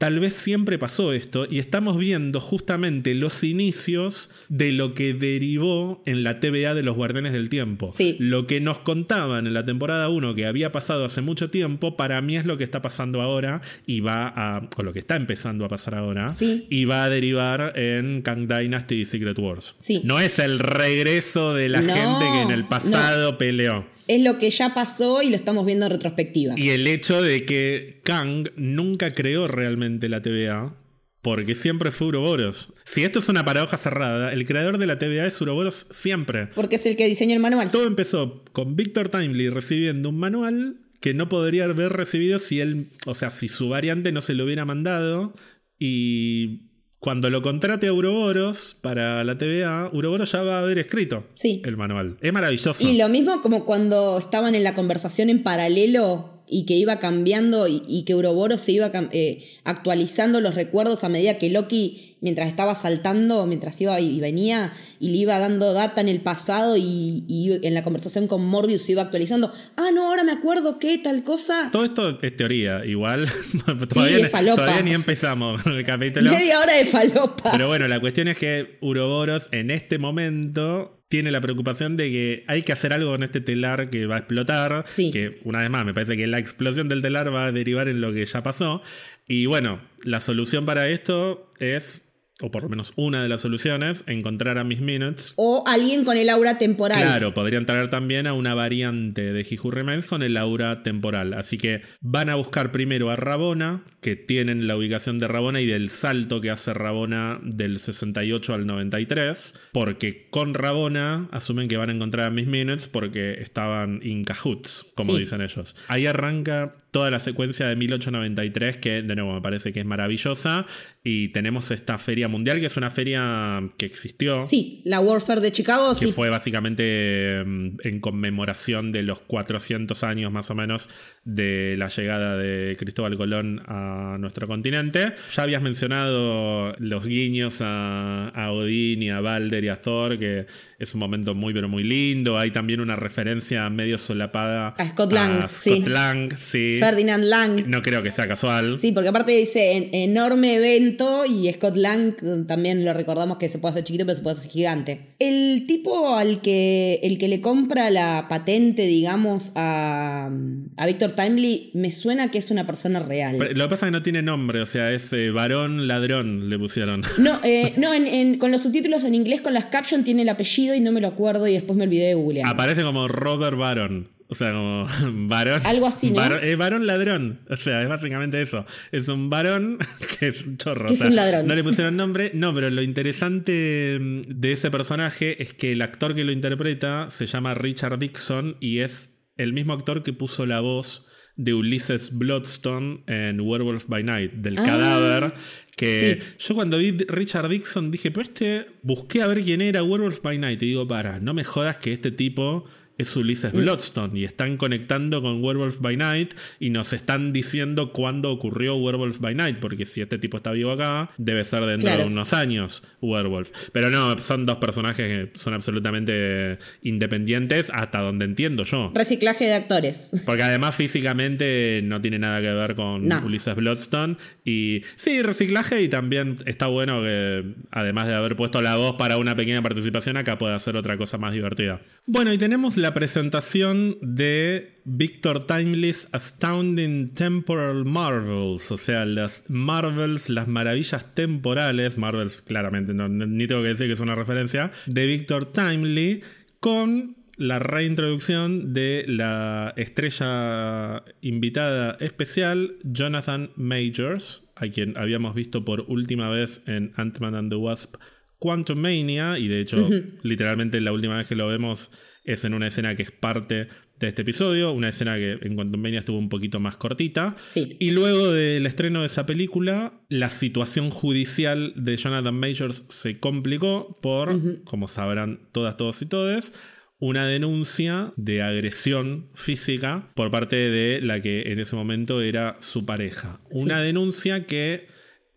tal vez siempre pasó esto y estamos viendo justamente los inicios de lo que derivó en la TVA de los Guardianes del Tiempo. Sí. Lo que nos contaban en la temporada 1 que había pasado hace mucho tiempo, para mí es lo que está pasando ahora y va a, o lo que está empezando a pasar ahora, Sí. y va a derivar en Kang Dynasty y Secret Wars. Sí. No es el regreso de la No, gente que en el pasado peleó. Es lo que ya pasó y lo estamos viendo en retrospectiva. Y el hecho de que Kang nunca creó realmente la TVA, porque siempre fue Uroboros. Si esto es una paradoja cerrada, el creador de la TVA es Uroboros siempre. Porque es el que diseñó el manual. Todo empezó con Victor Timely recibiendo un manual que no podría haber recibido si él, o sea, si su variante no se lo hubiera mandado y cuando lo contrate a Uroboros para la TVA, Uroboros ya va a haber escrito Sí. el manual. Es maravilloso. Y lo mismo como cuando estaban en la conversación en paralelo y que iba cambiando y, y que Ouroboros se iba eh, actualizando los recuerdos a medida que Loki, mientras estaba saltando, mientras iba y venía, y le iba dando data en el pasado y, y en la conversación con Morbius se iba actualizando. Ah, no, ahora me acuerdo que tal cosa. Todo esto es teoría, igual. [LAUGHS] todavía, es falopa. todavía ni empezamos con el capítulo. Media hora de falopa. Pero bueno, la cuestión es que Uroboros en este momento tiene la preocupación de que hay que hacer algo con este telar que va a explotar. Sí. Que una vez más, me parece que la explosión del telar va a derivar en lo que ya pasó. Y bueno, la solución para esto es, o por lo menos una de las soluciones, encontrar a Miss Minutes. O alguien con el aura temporal. Claro, podrían traer también a una variante de Who Remains con el aura temporal. Así que van a buscar primero a Rabona, que tienen la ubicación de Rabona y del salto que hace Rabona del 68 al 93, porque con Rabona asumen que van a encontrar a Miss Minutes porque estaban in cahoots, como Sí. dicen ellos. Ahí arranca toda la secuencia de 1893, que de nuevo me parece que es maravillosa, y tenemos esta feria mundial, que es una feria que existió. Sí, la Warfare de Chicago, Que sí. fue básicamente mm, en conmemoración de los 400 años más o menos de la llegada de Cristóbal Colón a nuestro continente. Ya habías mencionado los guiños a, a Odín y a Balder y a Thor, que es un momento muy pero muy lindo. Hay también una referencia medio solapada A Scott Lang, a sí. Scott Lang, sí. Ferdinand Lang. No creo que sea casual. Sí, porque aparte dice en- enorme evento y Scott Lang eh, también lo recordamos que se puede hacer chiquito pero se puede hacer gigante. El tipo al que el que le compra la patente, digamos, a, a Victor Timely, me suena que es una persona real. Pero Lo que pasa es que no tiene nombre, o sea, es eh, varón ladrón, le pusieron. No, eh, no en- en- con los subtítulos en inglés, con las captions tiene el apellido y no me lo acuerdo y después me olvidé de googlear. Aparece como Robert Baron. O sea, como [LAUGHS] varón. Algo así, ¿no? es varón ladrón. O sea, es básicamente eso. Es un varón [LAUGHS] que es un chorro. Que es un ladrón. No le [LAUGHS] pusieron nombre. No, pero lo interesante mm, de ese personaje es que el actor que lo interpreta se llama Richard Dixon y es el mismo actor que puso la voz de Ulysses Bloodstone en Werewolf by Night, del Ah, cadáver. Que sí. yo cuando vi Richard Dixon dije, pero este, busqué a ver quién era Werewolf by Night y digo, para, no me jodas que este tipo es Ulysses Bloodstone y están conectando con Werewolf by Night y nos están diciendo cuándo ocurrió Werewolf by Night, porque si este tipo está vivo acá, debe ser dentro Claro. de unos años Werewolf. Pero no, son dos personajes que son absolutamente independientes hasta donde entiendo yo. Reciclaje de actores. [LAUGHS] Porque además físicamente no tiene nada que ver con No. Ulysses Bloodstone. Y sí, reciclaje y también está bueno que además de haber puesto la voz para una pequeña participación, acá puede hacer otra cosa más divertida. Bueno, y tenemos la presentación de Victor Timely's Astounding Temporal Marvels, o sea, las Marvels, las maravillas temporales, Marvels claramente, no, ni tengo que decir que es una referencia, de Victor Timely con la reintroducción de la estrella invitada especial Jonathan Majors, a quien habíamos visto por última vez en Ant-Man and the Wasp Quantum Mania, y de hecho, literalmente la última vez que lo vemos es en una escena que es parte de este episodio, una escena que en Quantum Mania estuvo un poquito más cortita. Sí. Y luego del estreno de esa película, la situación judicial de Jonathan Majors se complicó por, como sabrán todas, todos y todes, una denuncia de agresión física por parte de la que en ese momento era su pareja. Una denuncia que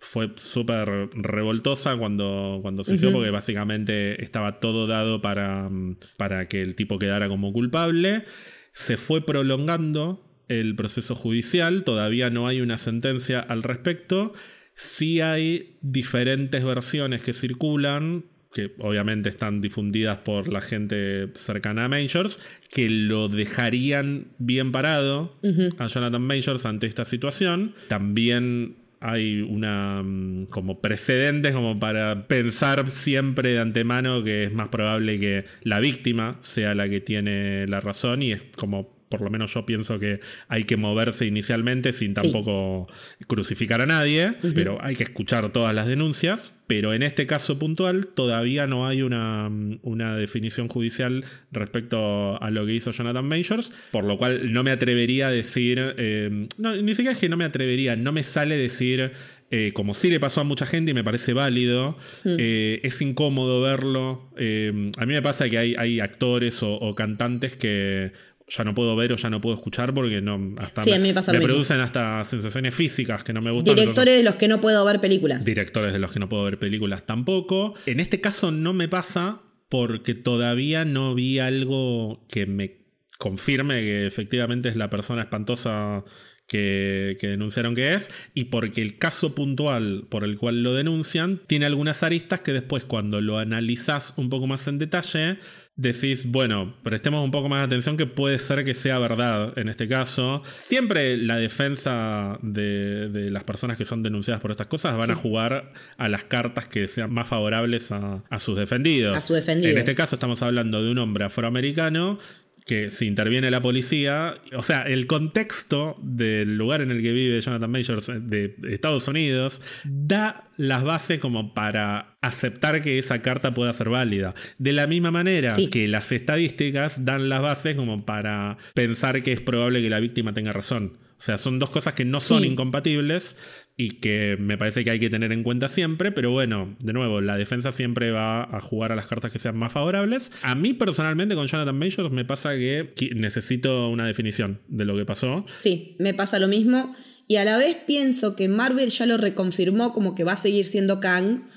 fue súper revoltosa cuando, cuando surgió, porque básicamente estaba todo dado para, mm, para que el tipo quedara como culpable. Se fue prolongando el proceso judicial, todavía no hay una sentencia al respecto. Sí hay diferentes versiones que circulan, que obviamente están difundidas por la gente cercana a Majors, que lo dejarían bien parado a Jonathan Majors ante esta situación. También hay una mm, como precedentes como para pensar siempre de antemano que es más probable que la víctima sea la que tiene la razón y es como por lo menos yo pienso que hay que moverse inicialmente sin tampoco crucificar a nadie, pero hay que escuchar todas las denuncias. Pero en este caso puntual todavía no hay una, una definición judicial respecto a lo que hizo Jonathan Majors, por lo cual no me atrevería a decir, eh, no, ni siquiera es que no me atrevería, no me sale decir, eh, como sí le pasó a mucha gente y me parece válido, eh, es incómodo verlo. Eh, a mí me pasa que hay, hay actores o, o cantantes que ya no puedo ver o ya no puedo escuchar porque no hasta Sí, me, mismo. producen hasta sensaciones físicas que no me gustan. Directores de los que no puedo ver películas. directores de los que no puedo ver películas tampoco. En este caso no me pasa porque todavía no vi algo que me confirme que efectivamente es la persona espantosa que, que denunciaron que es y porque el caso puntual por el cual lo denuncian tiene algunas aristas que después cuando lo analizás un poco más en detalle decís, bueno, prestemos un poco más de atención que puede ser que sea verdad en este caso. Siempre la defensa de, de las personas que son denunciadas por estas cosas van a jugar a las cartas que sean más favorables a, a sus defendidos. A sus defendidos. En este caso estamos hablando de un hombre afroamericano que si interviene la policía, o sea, el contexto del lugar en el que vive Jonathan Majors eh, de Estados Unidos da las bases como para aceptar que esa carta pueda ser válida. De la misma manera Sí. que las estadísticas dan las bases como para pensar que es probable que la víctima tenga razón. O sea, son dos cosas que no son Sí. incompatibles y que me parece que hay que tener en cuenta siempre, pero bueno, de nuevo, la defensa siempre va a jugar a las cartas que sean más favorables. A mí personalmente con Jonathan Majors me pasa que necesito una definición de lo que pasó. Sí, me pasa lo mismo. Y a la vez pienso que Marvel ya lo reconfirmó como que va a seguir siendo Kang.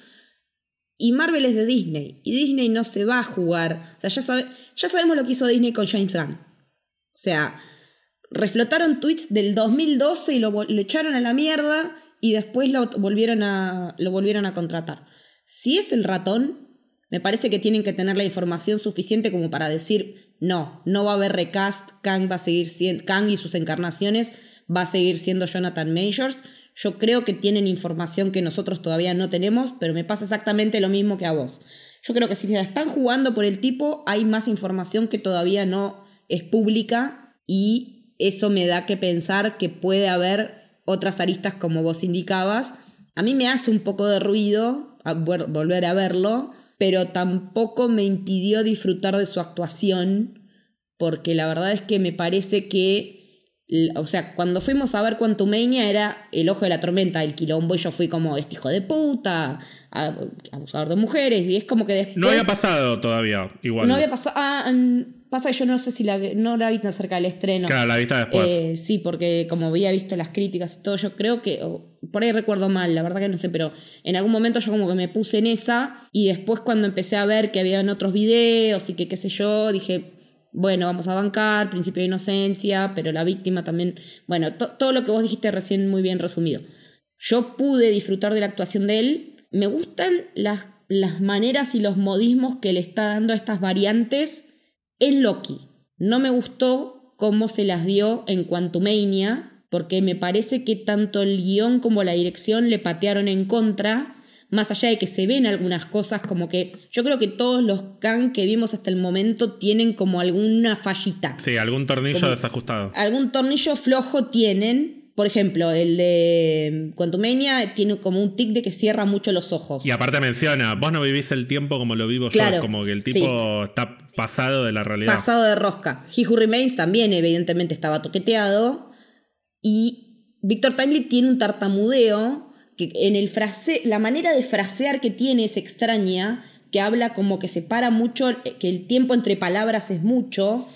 Y Marvel es de Disney. Y Disney no se va a jugar. O sea, ya, sabe- ya sabemos lo que hizo Disney con James Gunn. O sea, reflotaron tweets del 2012 y lo echaron a la mierda y después lo volvieron, a, lo volvieron a contratar. Si es el ratón, me parece que tienen que tener la información suficiente como para decir, no, no va a haber recast, Kang va a seguir siendo, Kang y sus encarnaciones va a seguir siendo Jonathan Majors. Yo creo que tienen información que nosotros todavía no tenemos, pero me pasa exactamente lo mismo que a vos. Yo creo que si se la están jugando por el tipo, hay más información que todavía no es pública y eso me da que pensar que puede haber otras aristas como vos indicabas. A mí me hace un poco de ruido volver a verlo, pero tampoco me impidió disfrutar de su actuación, porque la verdad es que me parece que o sea, cuando fuimos a ver Quantumania era el ojo de la tormenta, el quilombo, y yo fui como este hijo de puta, abusador de mujeres, y es como que después. No había pasado todavía, igual. No había pasado. Ah, pasa que yo no sé si la no la vi tan cerca del estreno. Claro, la viste después. Eh, sí, porque como había visto las críticas y todo, yo creo que. Por ahí recuerdo mal, la verdad que no sé, pero en algún momento yo como que me puse en esa, y después cuando empecé a ver que habían otros videos y que qué sé yo, dije bueno, vamos a bancar, principio de inocencia, pero la víctima también, bueno, todo lo que vos dijiste recién muy bien resumido. Yo pude disfrutar de la actuación de él, me gustan las, las maneras y los modismos que le está dando a estas variantes en Loki. No me gustó cómo se las dio en Quantumania, porque me parece que tanto el guion como la dirección le patearon en contra más allá de que se ven algunas cosas como que yo creo que todos los Kang que vimos hasta el momento tienen como alguna fallita. Sí, algún tornillo desajustado. Algún tornillo flojo tienen. Por ejemplo, el de Quantumania tiene como un tic de que cierra mucho los ojos. Y aparte menciona, vos no vivís el tiempo como lo vivo yo, como que el tipo está pasado de la realidad. Pasado de rosca. He Who Remains también evidentemente estaba toqueteado. Y Victor Timely tiene un tartamudeo que en el frase, la manera de frasear que tiene es extraña, que habla como que separa mucho, que el tiempo entre palabras es mucho,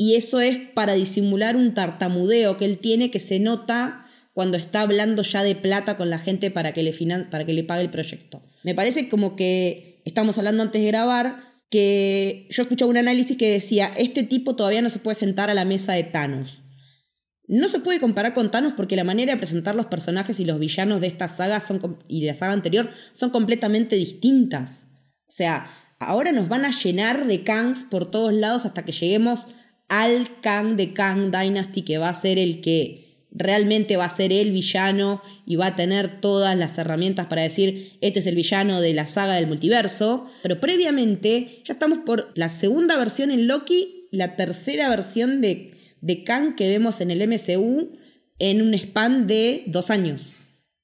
y eso es para disimular un tartamudeo que él tiene que se nota cuando está hablando ya de plata con la gente para que le, para que le pague el proyecto. Me parece como que estamos hablando antes de grabar, que yo escuché un análisis que decía, este tipo todavía no se puede sentar a la mesa de Thanos. No se puede comparar con Thanos porque la manera de presentar los personajes y los villanos de esta saga son, y de la saga anterior son completamente distintas. O sea, ahora nos van a llenar de Kangs por todos lados hasta que lleguemos al Kang de Kang Dynasty, que va a ser el que realmente va a ser el villano y va a tener todas las herramientas para decir, este es el villano de la saga del multiverso. Pero previamente ya estamos por la segunda versión en Loki, la tercera versión de de Kang que vemos en el MCU en un span de dos años.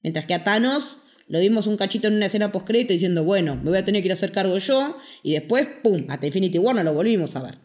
Mientras que a Thanos lo vimos un cachito en una escena postcrédito diciendo, bueno, me voy a tener que ir a hacer cargo yo, y después, ¡pum!, hasta Infinity War no lo volvimos a ver.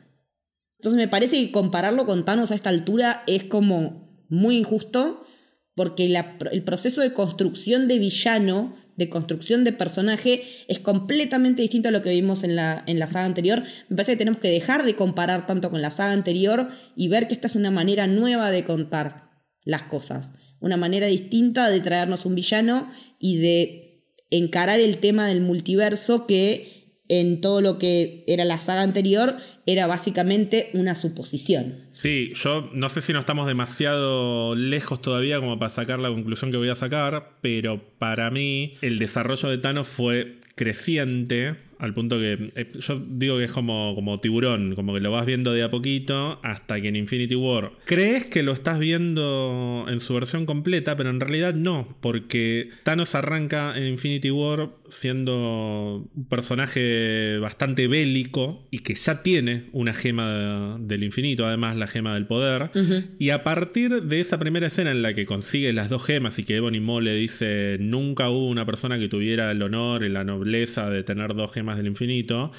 Entonces me parece que compararlo con Thanos a esta altura es como muy injusto, porque el proceso de construcción de villano de construcción de personaje es completamente distinto a lo que vimos en la, en la saga anterior. Me parece que tenemos que dejar de comparar tanto con la saga anterior y ver que esta es una manera nueva de contar las cosas. Una manera distinta de traernos un villano y de encarar el tema del multiverso que en todo lo que era la saga anterior era básicamente una suposición. Sí, yo no sé si no estamos demasiado lejos todavía como para sacar la conclusión que voy a sacar, pero para mí el desarrollo de Thanos fue creciente al punto que eh, yo digo que es como, como tiburón, como que lo vas viendo de a poquito hasta que en Infinity War crees que lo estás viendo en su versión completa, pero en realidad no, porque Thanos arranca en Infinity War siendo un personaje bastante bélico y que ya tiene una gema del infinito, además la gema del poder, y a partir de esa primera escena en la que consigue las dos gemas y que Ebony Maw le dice nunca hubo una persona que tuviera el honor y la nobleza de tener dos gemas del infinito.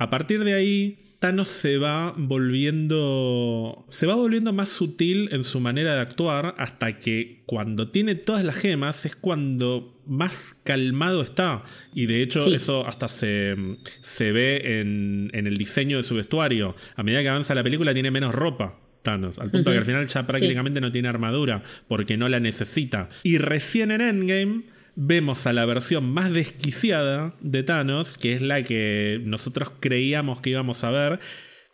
A partir de ahí, Thanos se va volviendo. se va volviendo más sutil en su manera de actuar. Hasta que cuando tiene todas las gemas es cuando más calmado está. Y de hecho, eso hasta se, se ve en, en, el diseño de su vestuario. A medida que avanza la película, tiene menos ropa. Thanos, al punto que al final ya prácticamente no tiene armadura porque no la necesita. Y recién en Endgame vemos a la versión más desquiciada de Thanos, que es la que nosotros creíamos que íbamos a ver,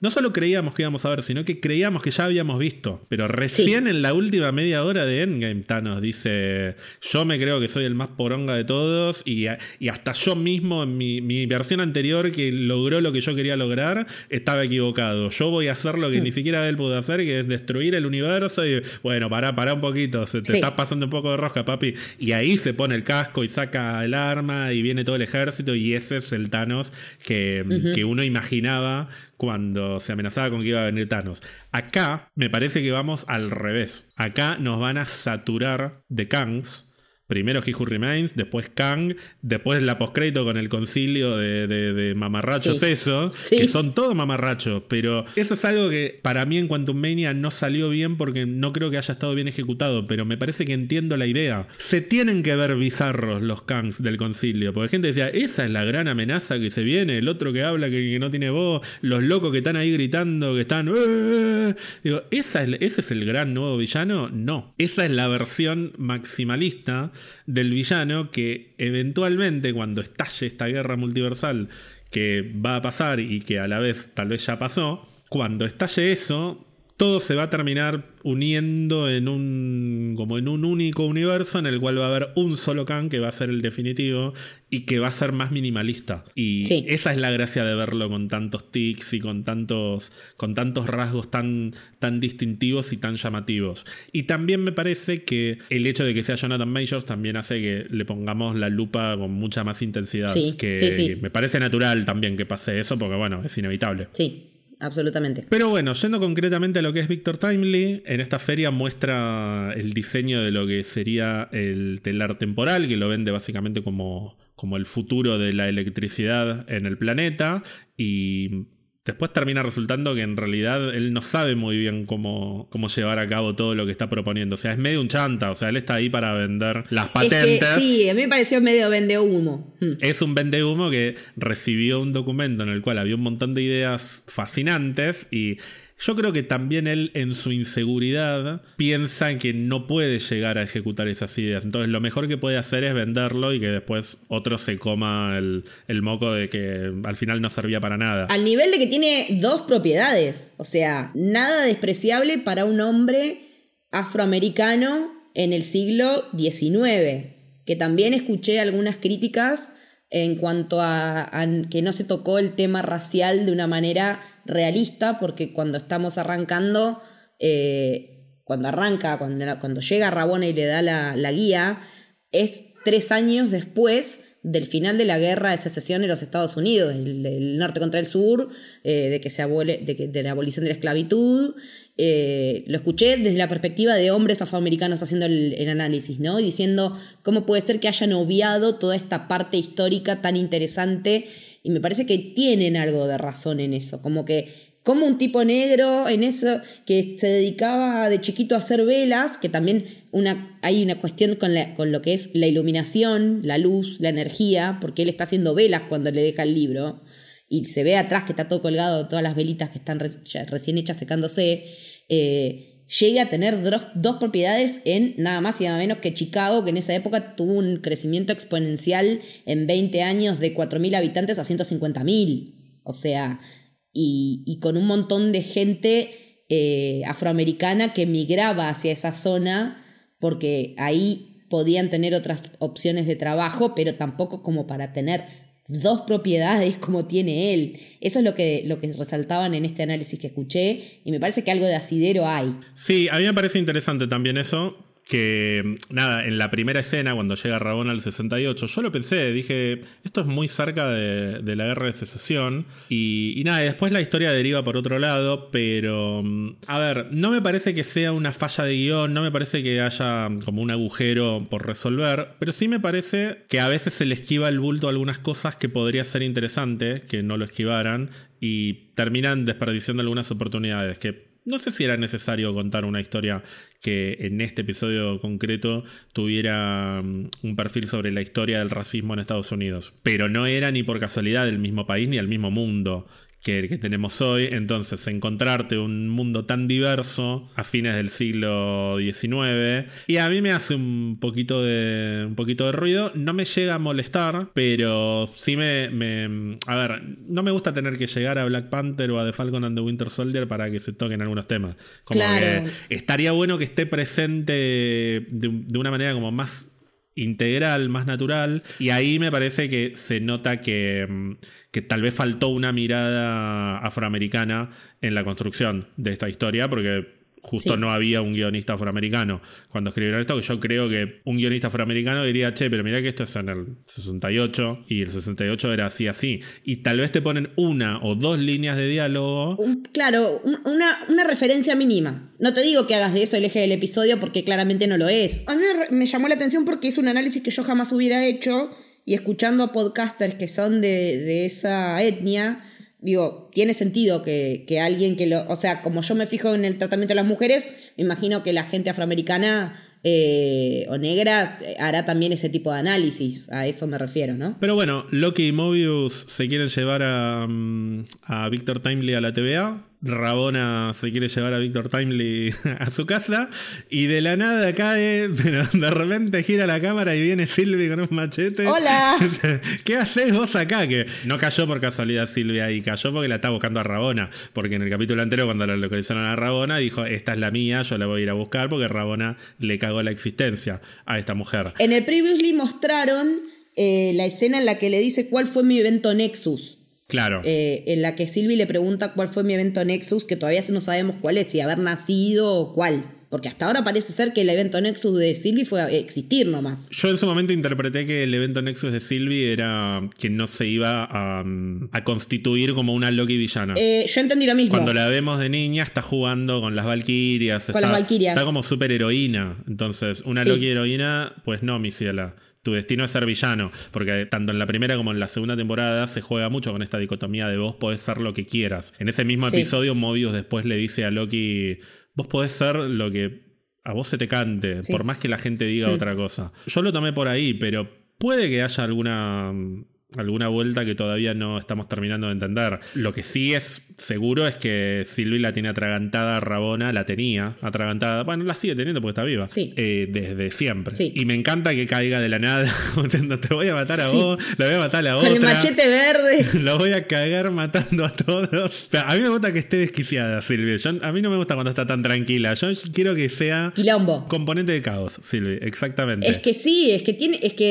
no solo creíamos que íbamos a ver, sino que creíamos que ya habíamos visto. Pero recién en la última media hora de Endgame, Thanos dice: Yo me creo que soy el más poronga de todos. Y, y hasta yo mismo, en mi, versión anterior, que logró lo que yo quería lograr, estaba equivocado. Yo voy a hacer lo que hmm. ni siquiera él pudo hacer, que es destruir el universo. Y bueno, pará, pará un poquito. Se te está pasando un poco de rosca, papi. Y ahí se pone el casco y saca el arma y viene todo el ejército. Y ese es el Thanos que, que uno imaginaba cuando se amenazaba con que iba a venir Thanos. Acá me parece que vamos al revés. Acá nos van a saturar de Kangs Primero He Who Remains, después Kang, después la postcrédito con el concilio de, mamarrachos, eso, que son todos mamarrachos, pero eso es algo que para mí en Quantum Mania no salió bien porque no creo que haya estado bien ejecutado, pero me parece que entiendo la idea. Se tienen que ver bizarros los Kangs del concilio, porque gente decía, esa es la gran amenaza que se viene, el otro que habla que, no tiene voz, los locos que están ahí gritando, que están... ¡Eh! Digo, ¿esa es, ¿ese es el gran nuevo villano? No, esa es la versión maximalista del villano que eventualmente cuando estalle esta guerra multiversal que va a pasar y que a la vez tal vez ya pasó, cuando estalle eso, todo se va a terminar uniendo en un como en un único universo en el cual va a haber un solo Khan que va a ser el definitivo y que va a ser más minimalista. Y esa es la gracia de verlo con tantos tics y con tantos con tantos rasgos tan tan distintivos y tan llamativos. Y también me parece que el hecho de que sea Jonathan Majors también hace que le pongamos la lupa con mucha más intensidad que me parece natural también que pase eso porque bueno es inevitable. Sí absolutamente. Pero bueno, yendo concretamente a lo que es Victor Timely, en esta feria muestra el diseño de lo que sería el telar temporal, que lo vende básicamente como, como el futuro de la electricidad en el planeta. Y Después termina resultando que en realidad él no sabe muy bien cómo, cómo llevar a cabo todo lo que está proponiendo. O sea, es medio un chanta. O sea, él está ahí para vender las patentes. sí, a mí me pareció medio vende humo. Hmm. Es un vende humo que recibió un documento en el cual había un montón de ideas fascinantes y yo creo que también él en su inseguridad piensa que no puede llegar a ejecutar esas ideas. Entonces lo mejor que puede hacer es venderlo y que después otro se coma el, moco de que al final no servía para nada. Al nivel de que tiene dos propiedades. O sea, nada despreciable para un hombre afroamericano en el siglo XIX. Que también escuché algunas críticas en cuanto a, que no se tocó el tema racial de una manera realista, porque cuando estamos arrancando, eh, cuando arranca, cuando, cuando, llega Rabona y le da la, guía, es tres años después del final de la guerra de secesión en los Estados Unidos, el, norte contra el sur, eh, de que se abole, de, la abolición de la esclavitud. Eh, lo escuché desde la perspectiva de hombres afroamericanos haciendo el, el, análisis, ¿no? Y diciendo cómo puede ser que hayan obviado toda esta parte histórica tan interesante y me parece que tienen algo de razón en eso, como que como un tipo negro en eso que se dedicaba de chiquito a hacer velas, que también una, hay una cuestión con, con lo que es la iluminación, la luz, la energía, porque él está haciendo velas cuando le deja el libro y se ve atrás que está todo colgado, todas las velitas que están recién hechas secándose. Eh, llegue a tener dos, propiedades en nada más y nada menos que Chicago, que en esa época tuvo un crecimiento exponencial en 20 años de 4.000 habitantes a 150.000. O sea, y, con un montón de gente eh, afroamericana que migraba hacia esa zona porque ahí podían tener otras opciones de trabajo, pero tampoco como para tener dos propiedades como tiene él. Eso es lo que, lo que resaltaban en este análisis que escuché y me parece que algo de asidero hay. Sí, a mí me parece interesante también eso, que nada, en la primera escena, cuando llega Rabón al 68, yo lo pensé, dije, esto es muy cerca de, la guerra de secesión. Y, nada, después la historia deriva por otro lado, pero mm, a ver, no me parece que sea una falla de guion, no me parece que haya como un agujero por resolver, pero sí me parece que a veces se le esquiva el bulto a algunas cosas que podría ser interesante que no lo esquivaran y terminan desperdiciando algunas oportunidades que no sé si era necesario contar una historia que en este episodio concreto tuviera mm, un perfil sobre la historia del racismo en Estados Unidos. Pero no era ni por casualidad el mismo país ni el mismo mundo que, tenemos hoy. Entonces, encontrarte un mundo tan diverso a fines del siglo XIX. Y a mí me hace un poquito de, un poquito de ruido. No me llega a molestar, pero sí me, me, A ver, no me gusta tener que llegar a Black Panther o a The Falcon and the Winter Soldier para que se toquen algunos temas. Como que estaría bueno que esté presente de, de una manera como más integral, más natural. Y ahí me parece que se nota que, mm, que, tal vez faltó una mirada afroamericana en la construcción de esta historia, porque justo no había un guionista afroamericano cuando escribieron esto, que yo creo que un guionista afroamericano diría, che, pero mira que esto es en el 68 y el 68 era así, así. Y tal vez te ponen una o dos líneas de diálogo. claro, una, una referencia mínima. No te digo que hagas de eso el eje del episodio porque claramente no lo es. A mí me, llamó la atención porque es un análisis que yo jamás hubiera hecho y escuchando a podcasters que son de, de esa etnia digo, tiene sentido que, alguien que lo, o sea, como yo me fijo en el tratamiento de las mujeres, me imagino que la gente afroamericana eh, o negra hará también ese tipo de análisis, a eso me refiero, ¿no? Pero bueno, Loki y Mobius se quieren llevar a, mm, a Victor Timely a la TVA, Rabona se quiere llevar a Victor Timely [LAUGHS] a su casa y de la nada cae, [LAUGHS] pero de repente gira la cámara y viene Silvia con un machete. ¡Hola! [LAUGHS] ¿Qué haces vos acá? Que no cayó por casualidad Silvia y cayó porque la está buscando a Rabona. Porque en el capítulo anterior, cuando la localizaron a Rabona, dijo: Esta es la mía, yo la voy a ir a buscar porque Rabona le cagó la existencia a esta mujer. En el previously mostraron eh, la escena en la que le dice cuál fue mi evento Nexus. Claro. Eh, en la que Silvi le pregunta cuál fue mi evento Nexus, que todavía no sabemos cuál es, si haber nacido o cuál. Porque hasta ahora parece ser que el evento Nexus de Sylvie fue existir nomás. Yo en su momento interpreté que el evento Nexus de Sylvie era que no se iba a, constituir como una Loki villana. Eh, yo entendí lo mismo. Cuando la vemos de niña está jugando con las Valkyrias. Con las Valkyrias. Está como súper heroína. Entonces, una Loki heroína, pues no, mi ciela tu destino es ser villano, porque tanto en la primera como en la segunda temporada se juega mucho con esta dicotomía de vos podés ser lo que quieras. En ese mismo episodio, Mobius después le dice a Loki, vos podés ser lo que a vos se te cante, por más que la gente diga mm. otra cosa. Yo lo tomé por ahí, pero puede que haya alguna alguna vuelta que todavía no estamos terminando de entender. Lo que sí es seguro es que Silvi la tiene atragantada Rabona, la tenía atragantada, bueno, la sigue teniendo porque está viva, sí. Eh, desde siempre. Y me encanta que caiga de la nada, [LAUGHS] te voy a matar a vos, la voy a matar a la otra. Con el machete verde. [LAUGHS] Lo voy a cagar matando a todos. a mí me gusta que esté desquiciada Silvi. a mí no me gusta cuando está tan tranquila. Yo quiero que sea... Quilombo. Componente de caos, Silvi, exactamente. Es que sí, es que tiene... Es que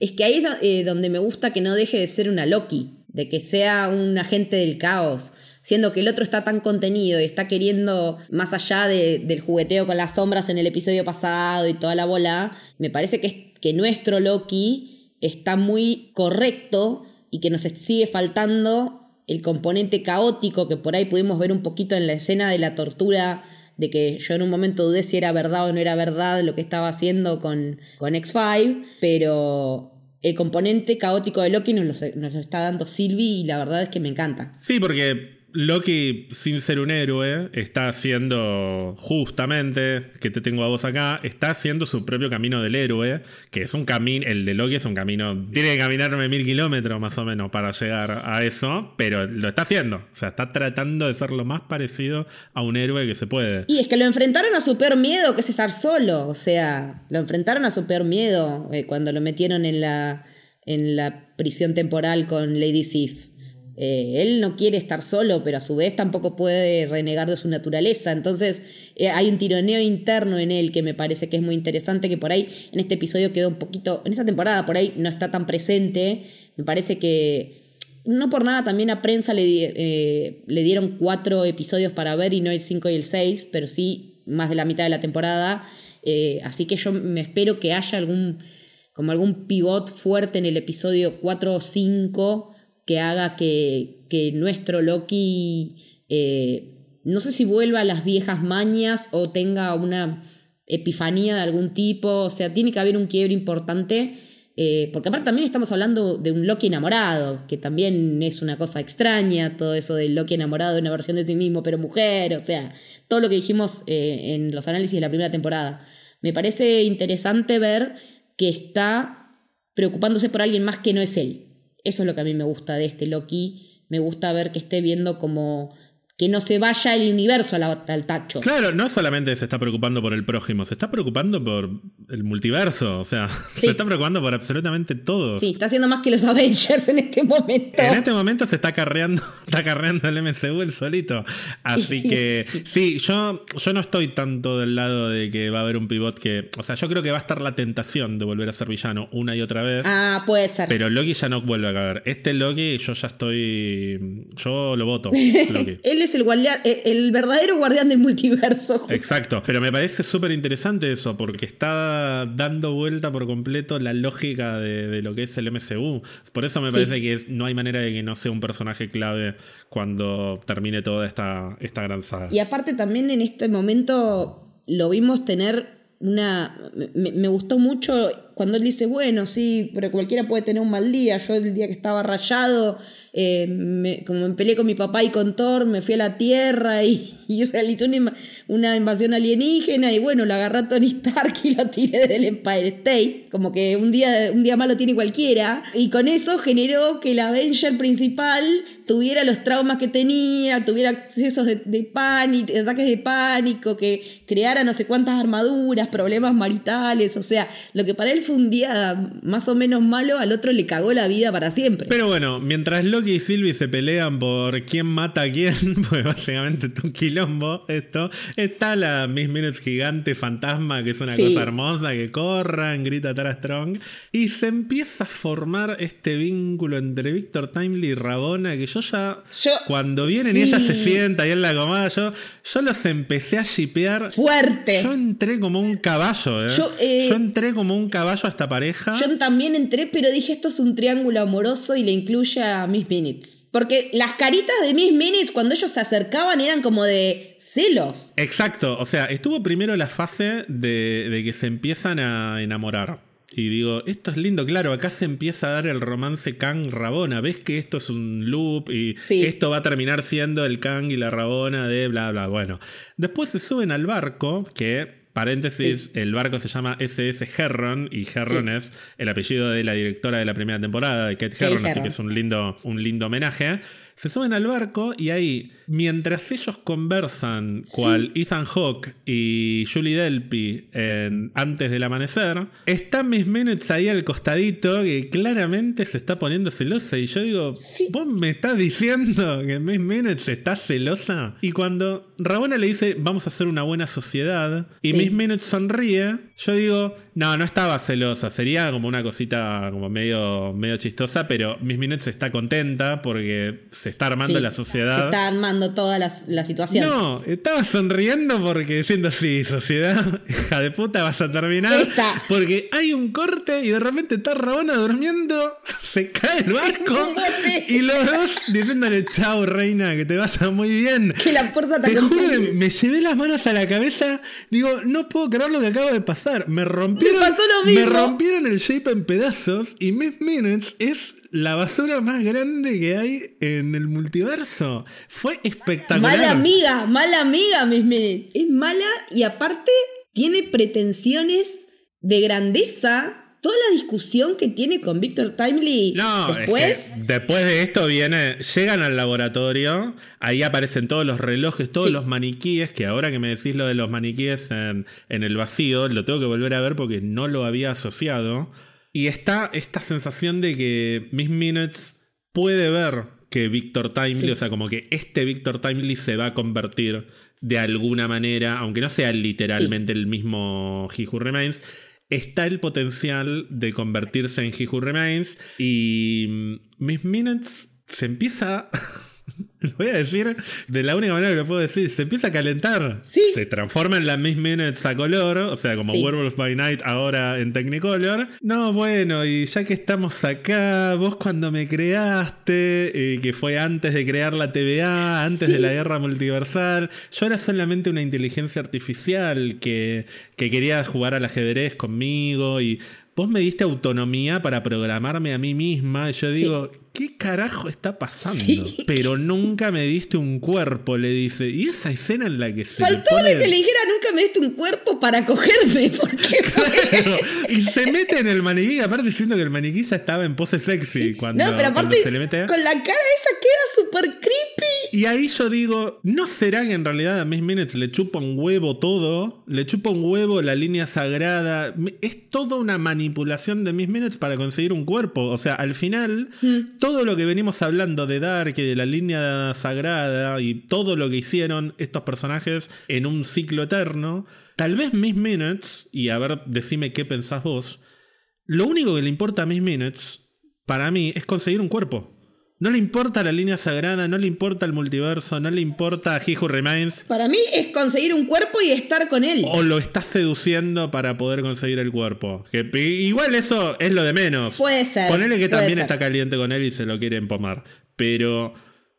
es que ahí es eh, donde me gusta que no deje de ser una Loki, de que sea un agente del caos, siendo que el otro está tan contenido y está queriendo, más allá del jugueteo con las sombras en el episodio pasado y toda la bola, me parece que, que nuestro Loki está muy correcto y que nos sigue faltando el componente caótico que por ahí pudimos ver un poquito en la escena de la tortura de que yo en un momento dudé si era verdad o no era verdad lo que estaba haciendo con, con X5, pero el componente caótico de Loki nos lo, está dando Sylvie y la verdad es que me encanta. Sí, porque Loki, sin ser un héroe, está haciendo justamente, que te tengo a vos acá, está haciendo su propio camino del héroe, que es un camino, el de Loki es un camino, tiene que caminarme mil kilómetros más o menos para llegar a eso, pero lo está haciendo, o sea, está tratando de ser lo más parecido a un héroe que se puede. Y es que lo enfrentaron a su peor miedo, que es estar solo, o sea, lo enfrentaron a su peor miedo eh, cuando lo metieron en la, en la prisión temporal con Lady Sif. Eh, él no quiere estar solo, pero a su vez tampoco puede renegar de su naturaleza. Entonces eh, hay un tironeo interno en él que me parece que es muy interesante, que por ahí en este episodio quedó un poquito, en esta temporada por ahí no está tan presente. Me parece que no por nada también a prensa le, eh, le dieron cuatro episodios para ver y no el cinco y el seis, pero sí más de la mitad de la temporada. así que yo me espero que haya algún como algún pivot fuerte en el episodio 4 o 5 que haga que, nuestro Loki, eh, no sé si vuelva a las viejas mañas o tenga una epifanía de algún tipo, o sea, tiene que haber un quiebre importante. Eh, porque aparte también estamos hablando de un Loki enamorado, que también es una cosa extraña, todo eso del Loki enamorado, una versión de sí mismo, pero mujer, o sea, todo lo que dijimos eh, en los análisis de la primera temporada. Me parece interesante ver que está preocupándose por alguien más que no es él. Eso es lo que a mí me gusta de este Loki. Me gusta ver que esté viendo como que no se vaya el universo al tacho. Claro, no solamente se está preocupando por el prójimo, se está preocupando por el multiverso, o sea, [LAUGHS] se está preocupando por absolutamente todo. Sí, está haciendo más que los [LAUGHS] Avengers en este momento. En este momento se está carreando, [LAUGHS] está carreando el MCU el solito. Así que sí, yo, yo no estoy tanto del lado de que va a haber un pivot que, o sea, yo creo que va a estar la tentación de volver a ser villano una y otra vez. Ah, puede ser. Pero Loki ya no vuelve a caer. Este Loki yo ya estoy, yo lo voto. Loki. Él es el, guardián, eh, el verdadero guardián del multiverso. Exacto, pero me parece súper interesante eso, porque está dando vuelta por completo la lógica de, lo que es el MCU. Por eso me parece que no hay manera de que no sea un personaje clave cuando termine toda esta, esta gran saga. Y aparte también en este momento lo vimos tener una... me gustó mucho cuando él dice, bueno, sí, pero cualquiera puede tener un mal día. Yo el día que estaba rayado eh, como me peleé con mi papá y con Thor, me fui a la Tierra y, y realicé una, invasión alienígena y bueno, lo agarré a Tony Stark y lo tiré del Empire State, como que un día, un día malo tiene cualquiera, y con eso generó que el Avenger principal tuviera los traumas que tenía, tuviera accesos de, de pánico, ataques de pánico, que creara no sé cuántas armaduras, problemas maritales, o sea, lo que para él fue un día más o menos malo, al otro le cagó la vida para siempre. Pero bueno, mientras lo y Sylvie se pelean por quién mata a quién, [LAUGHS] pues básicamente es un quilombo esto. Está la Miss Minutes gigante fantasma, que es una cosa hermosa, que corran, grita Tara Strong. Y se empieza a formar este vínculo entre Victor Timely y Rabona, que yo ya, cuando vienen y ella se sienta ahí en la comada, yo, yo los empecé a shipear. Fuerte. Yo entré como un caballo, ¿eh? Yo, eh, yo entré como un caballo a esta pareja. Yo también entré, pero dije esto es un triángulo amoroso y le incluye a Miss Minutes. Porque las caritas de Miss Minutes cuando ellos se acercaban eran como de celos. Exacto, o sea, estuvo primero la fase de, que se empiezan a enamorar. Y digo, esto es lindo, claro, acá se empieza a dar el romance Kang-Rabona. ¿Ves que esto es un loop y esto va a terminar siendo el Kang y la Rabona de bla, bla? Bueno, después se suben al barco, que Paréntesis, el barco se llama SS Herron y Herron es el apellido de la directora de la primera temporada, de Kate Herron, así que es un lindo, un lindo homenaje. Se suben al barco y ahí, mientras ellos conversan, cual Ethan Hawke y Julie Delpy en Antes del Amanecer, está Miss Minutes ahí al costadito que claramente se está poniendo celosa. Y yo digo, ¿vos me estás diciendo que Miss Minutes está celosa? Y cuando Rabona le dice, vamos a hacer una buena sociedad, y Miss Minutes sonríe, yo digo, no, no estaba celosa, sería como una cosita como medio, medio chistosa, pero Miss Minutes está contenta porque se está armando la sociedad. Se está armando toda la, situación. No, estaba sonriendo porque diciendo así, sociedad, [LAUGHS] hija de puta, vas a terminar. Porque hay un corte y de repente está Rabona durmiendo, [LAUGHS] se cae el barco [LAUGHS] y los dos diciéndole chao reina, que te vaya muy bien. Que la fuerza te, te juro que me llevé las manos a la cabeza, digo, no puedo creer lo que acaba de pasar. Me rompió me rompieron el shape en pedazos y Miss Minutes es la basura más grande que hay en el multiverso. Fue espectacular. Mala amiga, mala amiga Miss Minutes. Es mala y aparte tiene pretensiones de grandeza toda la discusión que tiene con Victor Timely no, después. después de esto viene, llegan al laboratorio, ahí aparecen todos los relojes, todos los maniquíes, que ahora que me decís lo de los maniquíes en, el vacío, lo tengo que volver a ver porque no lo había asociado. Y está esta sensación de que Miss Minutes puede ver que Victor Timely, o sea, como que este Victor Timely se va a convertir de alguna manera, aunque no sea literalmente el mismo He Who Remains, está el potencial de convertirse en He Who Remains y mm, Miss Minutes se empieza [LAUGHS] [LAUGHS] Lo voy a decir de la única manera que lo puedo decir. Se empieza a calentar. Se transforma en la Miss Minutes a color. O sea, como Werewolf by Night ahora en Technicolor. No, bueno, y ya que estamos acá, vos cuando me creaste, eh, que fue antes de crear la TVA, antes de la guerra multiversal, yo era solamente una inteligencia artificial que, que quería jugar al ajedrez conmigo y vos me diste autonomía para programarme a mí misma. Y yo digo, ¿qué carajo está pasando? Pero nunca me diste un cuerpo, le dice. Y esa escena en la que se. Faltó que le dijera, nunca me diste un cuerpo para cogerme. Porque Y se mete en el maniquí, aparte diciendo que el maniquí ya estaba en pose sexy. Cuando, no, pero aparte, se le mete. Con la cara esa queda súper creepy. Y ahí yo digo, ¿no será que en realidad a Miss Minutes le chupa un huevo todo? Le chupa un huevo la línea sagrada. Es toda una manipulación de Miss Minutes para conseguir un cuerpo. O sea, al final. Mm todo lo que venimos hablando de Dark y de la línea sagrada y todo lo que hicieron estos personajes en un ciclo eterno, tal vez Miss Minutes, y a ver, decime qué pensás vos, lo único que le importa a Miss Minutes, para mí, es conseguir un cuerpo. No le importa la línea sagrada, no le importa el multiverso, no le importa He Who Remains. Para mí es conseguir un cuerpo y estar con él. O lo está seduciendo para poder conseguir el cuerpo. Que igual eso es lo de menos. Puede ser. Ponele que también ser. está caliente con él y se lo quiere empomar. Pero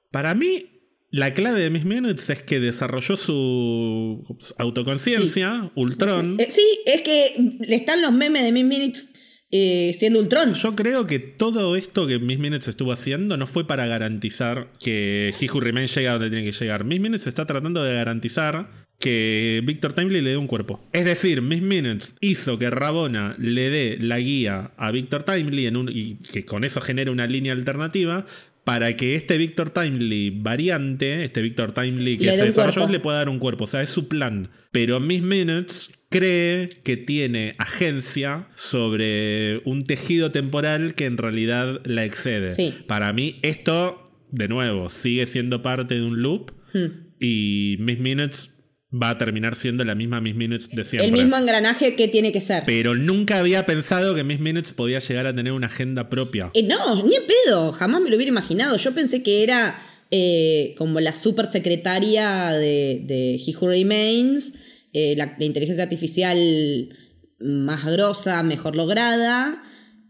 para mí, la clave de Miss Minutes es que desarrolló su autoconciencia, Ultron. Eh, sí, es que están los memes de Miss Minutes eh, siendo Ultron. Yo creo que todo esto que Miss Minutes estuvo haciendo no fue para garantizar que He Who Remains llega a donde tiene que llegar. Miss Minutes está tratando de garantizar que Victor Timely le dé un cuerpo. Es decir, Miss Minutes hizo que Rabona le dé la guía a Victor Timely en un, y que con eso genere una línea alternativa para que este Victor Timely variante, este Victor Timely que se desarrolló, cuerpo. le pueda dar un cuerpo. O sea, es su plan. Pero Miss Minutes cree que tiene agencia sobre un tejido temporal que en realidad la excede. Sí. Para mí, esto, de nuevo, sigue siendo parte de un loop Hmm. y Miss Minutes va a terminar siendo la misma Miss Minutes de siempre. El mismo engranaje que tiene que ser. Pero nunca había pensado que Miss Minutes podía llegar a tener una agenda propia. Eh, no, ni en pedo, jamás me lo hubiera imaginado. Yo pensé que era eh, como la super secretaria de, de He Who Remains, eh, la, inteligencia artificial más grosa, mejor lograda,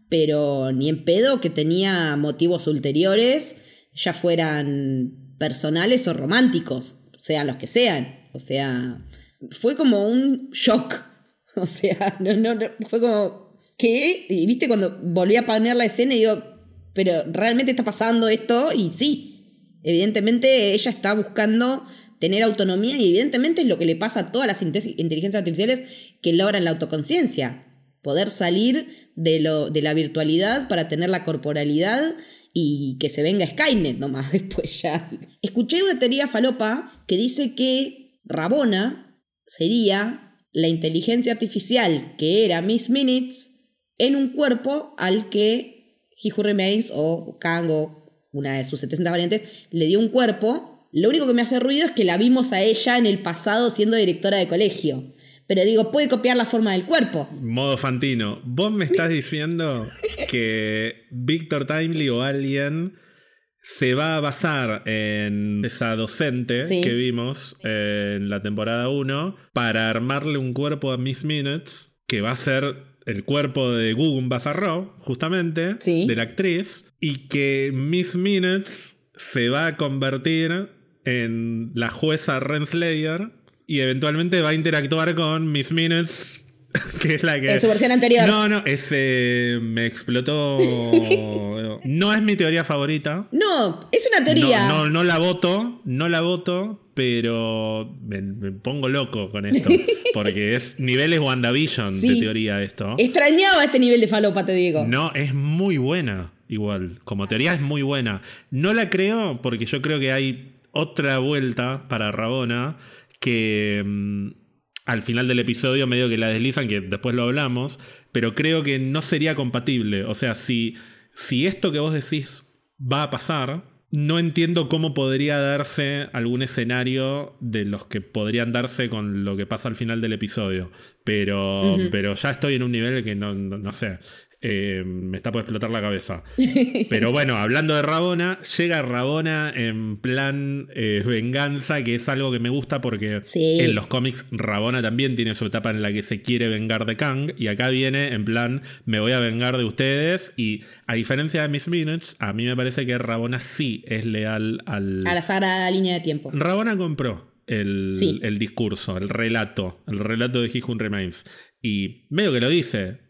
pero ni en pedo que tenía motivos ulteriores, ya fueran personales o románticos, sean los que sean. O sea, fue como un shock. [LAUGHS] O sea, no, no, fue como, ¿qué? Y viste cuando volví a poner la escena y digo, pero realmente está pasando esto y sí, evidentemente ella está buscando tener autonomía y evidentemente es lo que le pasa a todas las inte- inteligencias artificiales que logran la autoconciencia, poder salir de, lo, de la virtualidad para tener la corporalidad y que se venga Skynet nomás [LAUGHS] después ya. Escuché una teoría falopa que dice que Rabona sería la inteligencia artificial que era Miss Minutes en un cuerpo al que He Remains o Kang o una de sus 70 variantes le dio un cuerpo. Lo único que me hace ruido es que la vimos a ella en el pasado siendo directora de colegio. Pero digo, puede copiar la forma del cuerpo. Modo Fantino, vos me estás diciendo que Victor Timely o alguien se va a basar en esa docente Sí. que vimos en la temporada 1 para armarle un cuerpo a Miss Minutes que va a ser el cuerpo de Gugun Bazarro, justamente, Sí. de la actriz, y que Miss Minutes se va a convertir en la jueza Renslayer y eventualmente va a interactuar con Miss Minutes, [LAUGHS] que es la que... En su versión anterior. No, no, ese me explotó. [LAUGHS] No es mi teoría favorita. No, es una teoría. No, no, no la voto, no la voto, pero me, me pongo loco con esto. [LAUGHS] Porque es niveles WandaVision de teoría esto. Extrañaba este nivel de falopa, te digo. No, es muy buena, igual. Como teoría es muy buena. No la creo porque yo creo que hay otra vuelta para Rabona que mm, al final del episodio medio que la deslizan, que después lo hablamos, pero creo que no sería compatible. O sea, si, si esto que vos decís va a pasar, no entiendo cómo podría darse algún escenario de los que podrían darse con lo que pasa al final del episodio. Pero, pero ya estoy en un nivel que no, no, no sé. Eh, me está por explotar la cabeza. [LAUGHS] Pero bueno, hablando de Rabona, llega Rabona en plan eh, venganza, que es algo que me gusta porque Sí. en los cómics Rabona también tiene su etapa en la que se quiere vengar de Kang. Y acá viene en plan, me voy a vengar de ustedes. Y a diferencia de Miss Minutes, a mí me parece que Rabona sí es leal al... A la sagrada línea de tiempo. Rabona compró el, Sí. el discurso, el relato, el relato de He Who Remains. Y medio que lo dice.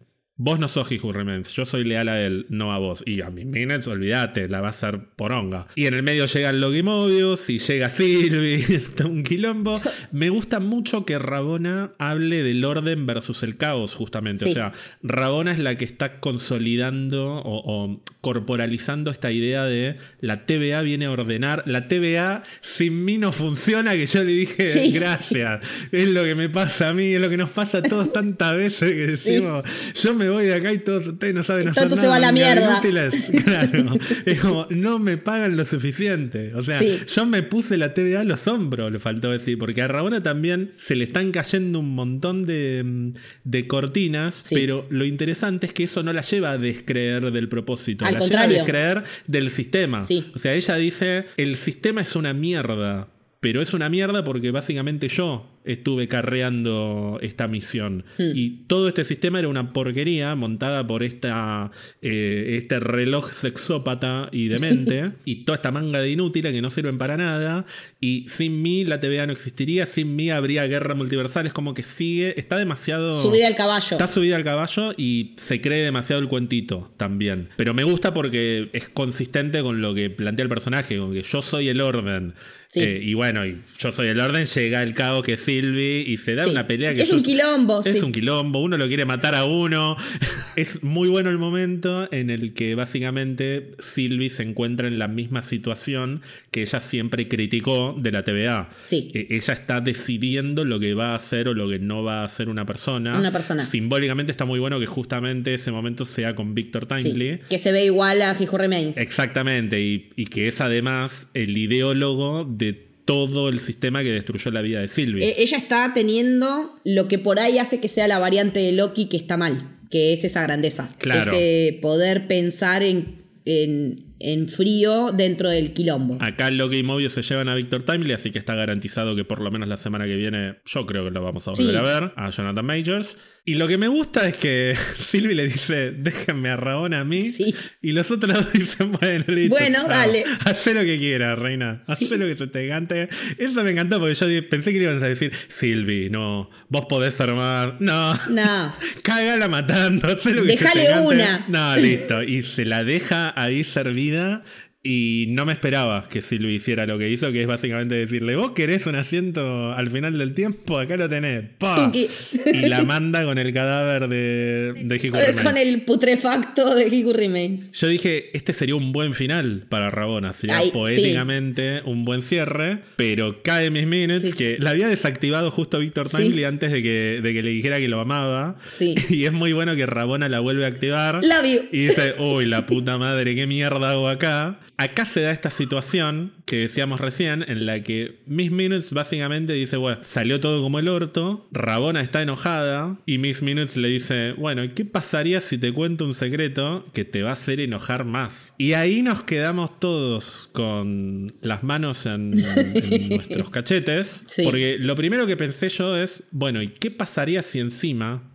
Vos no sos He Who Remains, yo soy leal a él, no a vos. Y a mis minutes, olvídate, la va a hacer poronga. Y en el medio llegan Logimobius y llega Sylvie, [LAUGHS] está un quilombo. Me gusta mucho que Rabona hable del orden versus el caos, justamente. Sí. O sea, Rabona es la que está consolidando o, o corporalizando esta idea de la TVA viene a ordenar. La TVA sin mí no funciona, que yo le dije Sí. gracias. Es lo que me pasa a mí, es lo que nos pasa a todos [LAUGHS] tantas veces que decimos, yo me voy de acá y todos ustedes no saben Y hacer todo nada. se va a la mierda. inútiles. [LAUGHS] Claro. Es como, no me pagan lo suficiente. O sea, Sí. yo me puse la TVA a los hombros, le faltó decir, porque a Rabona también se le están cayendo un montón de, mm, de cortinas, Sí. pero lo interesante es que eso no la lleva a descreer del propósito, Al la contrario. lleva a descreer del sistema. Sí. O sea, ella dice, el sistema es una mierda. Pero es una mierda porque básicamente yo estuve carreando esta misión. Hmm. Y todo este sistema era una porquería montada por esta, eh, este reloj sexópata y demente. [LAUGHS] y toda esta manga de inútiles que no sirven para nada. Y sin mí la TVA no existiría. Sin mí habría guerra multiversal. Es como que sigue. Está demasiado. Subida al caballo. Está subida al caballo y se cree demasiado el cuentito también. Pero me gusta porque es consistente con lo que plantea el personaje, con que yo soy el orden. Sí. Eh, y bueno, y yo soy el orden, llega el caos que es Sylvie y se da Sí. una pelea que Es un quilombo, Es sí. un quilombo, uno lo quiere matar a uno. [LAUGHS] es muy bueno el momento en el que básicamente Sylvie se encuentra en la misma situación que ella siempre criticó de la TVA. Sí. Eh, ella está decidiendo lo que va a hacer o lo que no va a hacer una persona. Una persona. Simbólicamente está muy bueno que justamente ese momento sea con Victor Tingley. que se ve igual a He Who Remains. Exactamente, y, y que es además el ideólogo de todo el sistema que destruyó la vida de Sylvie. Eh, ella está teniendo lo que por ahí hace que sea la variante de Loki que está mal, que es esa grandeza. Claro. Ese poder pensar en, en, en frío dentro del quilombo. Acá Loki y Mobius se llevan a Victor Timely, así que está garantizado que por lo menos la semana que viene, yo creo que lo vamos a volver Sí. a ver, a Jonathan Majors. Y lo que me gusta es que [LAUGHS] Sylvie le dice, déjenme a Rabona a mí. Sí. Y los otros dos [LAUGHS] dicen, bueno, listo. Bueno, chao. dale. Hacé lo que quieras, reina. Sí. Hacé lo que se te cante. Eso me encantó porque yo pensé que le ibas a decir, Sylvie, no, vos podés armar. No. No. [LAUGHS] Cágala matando, hacé lo que se Dejale te cante. una. No, listo. Y se la deja ahí servida. Bien. Y no me esperaba que Silvia hiciera lo que hizo, que es básicamente decirle, vos querés un asiento al final del tiempo, acá lo tenés. ¡Pa! [LAUGHS] Tuki. Y la manda con el cadáver de, de Con Remains. el putrefacto de Who Remains. Yo dije, este sería un buen final para Rabona, sería Ay, poéticamente un buen cierre, pero cae Miss Minutes, Sí. que la había desactivado justo Víctor Sí. Tingley antes de que, de que le dijera que lo amaba. Sí. [LAUGHS] Y es muy bueno que Rabona la vuelve a activar. Love you. Y dice, uy, la puta madre, ¿qué mierda hago acá? Acá se da esta situación que decíamos recién, en la que Miss Minutes básicamente dice, bueno, salió todo como el orto, Rabona está enojada, y Miss Minutes le dice, bueno, ¿qué pasaría si te cuento un secreto que te va a hacer enojar más? Y ahí nos quedamos todos con las manos en, en [LAUGHS] nuestros cachetes, Sí. porque lo primero que pensé yo es, bueno, ¿y qué pasaría si encima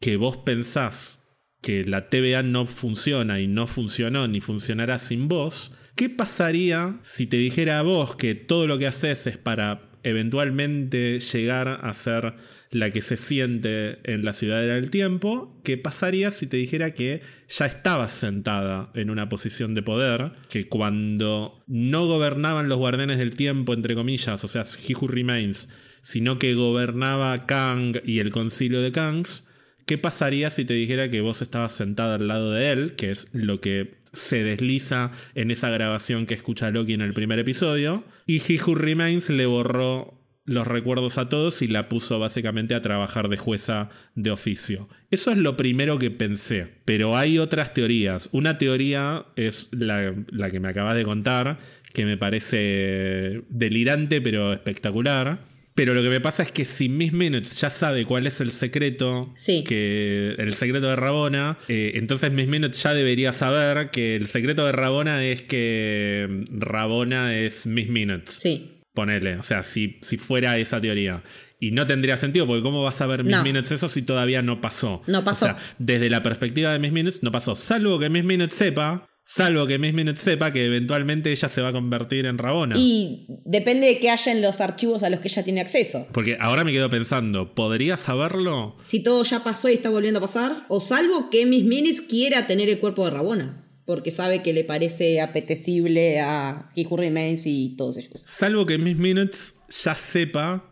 que vos pensás que la TVA no funciona y no funcionó ni funcionará sin vos, ¿qué pasaría si te dijera a vos que todo lo que haces es para eventualmente llegar a ser la que se siente en la ciudadela del tiempo? ¿Qué pasaría si te dijera que ya estabas sentada en una posición de poder, que cuando no gobernaban los guardianes del tiempo, entre comillas, o sea, He Who Remains, sino que gobernaba Kang y el concilio de Kangs, ¿Qué pasaría si te dijera que vos estabas sentada al lado de él, que es lo que se desliza en esa grabación que escucha Loki en el primer episodio? Y He Who Remains le borró los recuerdos a todos y la puso básicamente a trabajar de jueza de oficio. Eso es lo primero que pensé, pero hay otras teorías. Una teoría es la, la que me acabas de contar, que me parece delirante pero espectacular. Pero lo que me pasa es que si Miss Minutes ya sabe cuál es el secreto, Sí. que el secreto de Rabona, eh, entonces Miss Minutes ya debería saber que el secreto de Rabona es que mm, Rabona es Miss Minutes. Sí. Ponele, o sea, si, si fuera esa teoría. Y no tendría sentido, porque ¿cómo vas a ver Miss No. Minutes eso si todavía no pasó? No pasó. O sea, desde la perspectiva de Miss Minutes no pasó. Salvo que Miss Minutes sepa, salvo que Miss Minutes sepa que eventualmente ella se va a convertir en Rabona. Y depende de que haya en los archivos a los que ella tiene acceso. Porque ahora me quedo pensando, ¿podría saberlo? Si todo ya pasó y está volviendo a pasar, o salvo que Miss Minutes quiera tener el cuerpo de Rabona, porque sabe que le parece apetecible a He Who Remains y todos ellos. Salvo que Miss Minutes ya sepa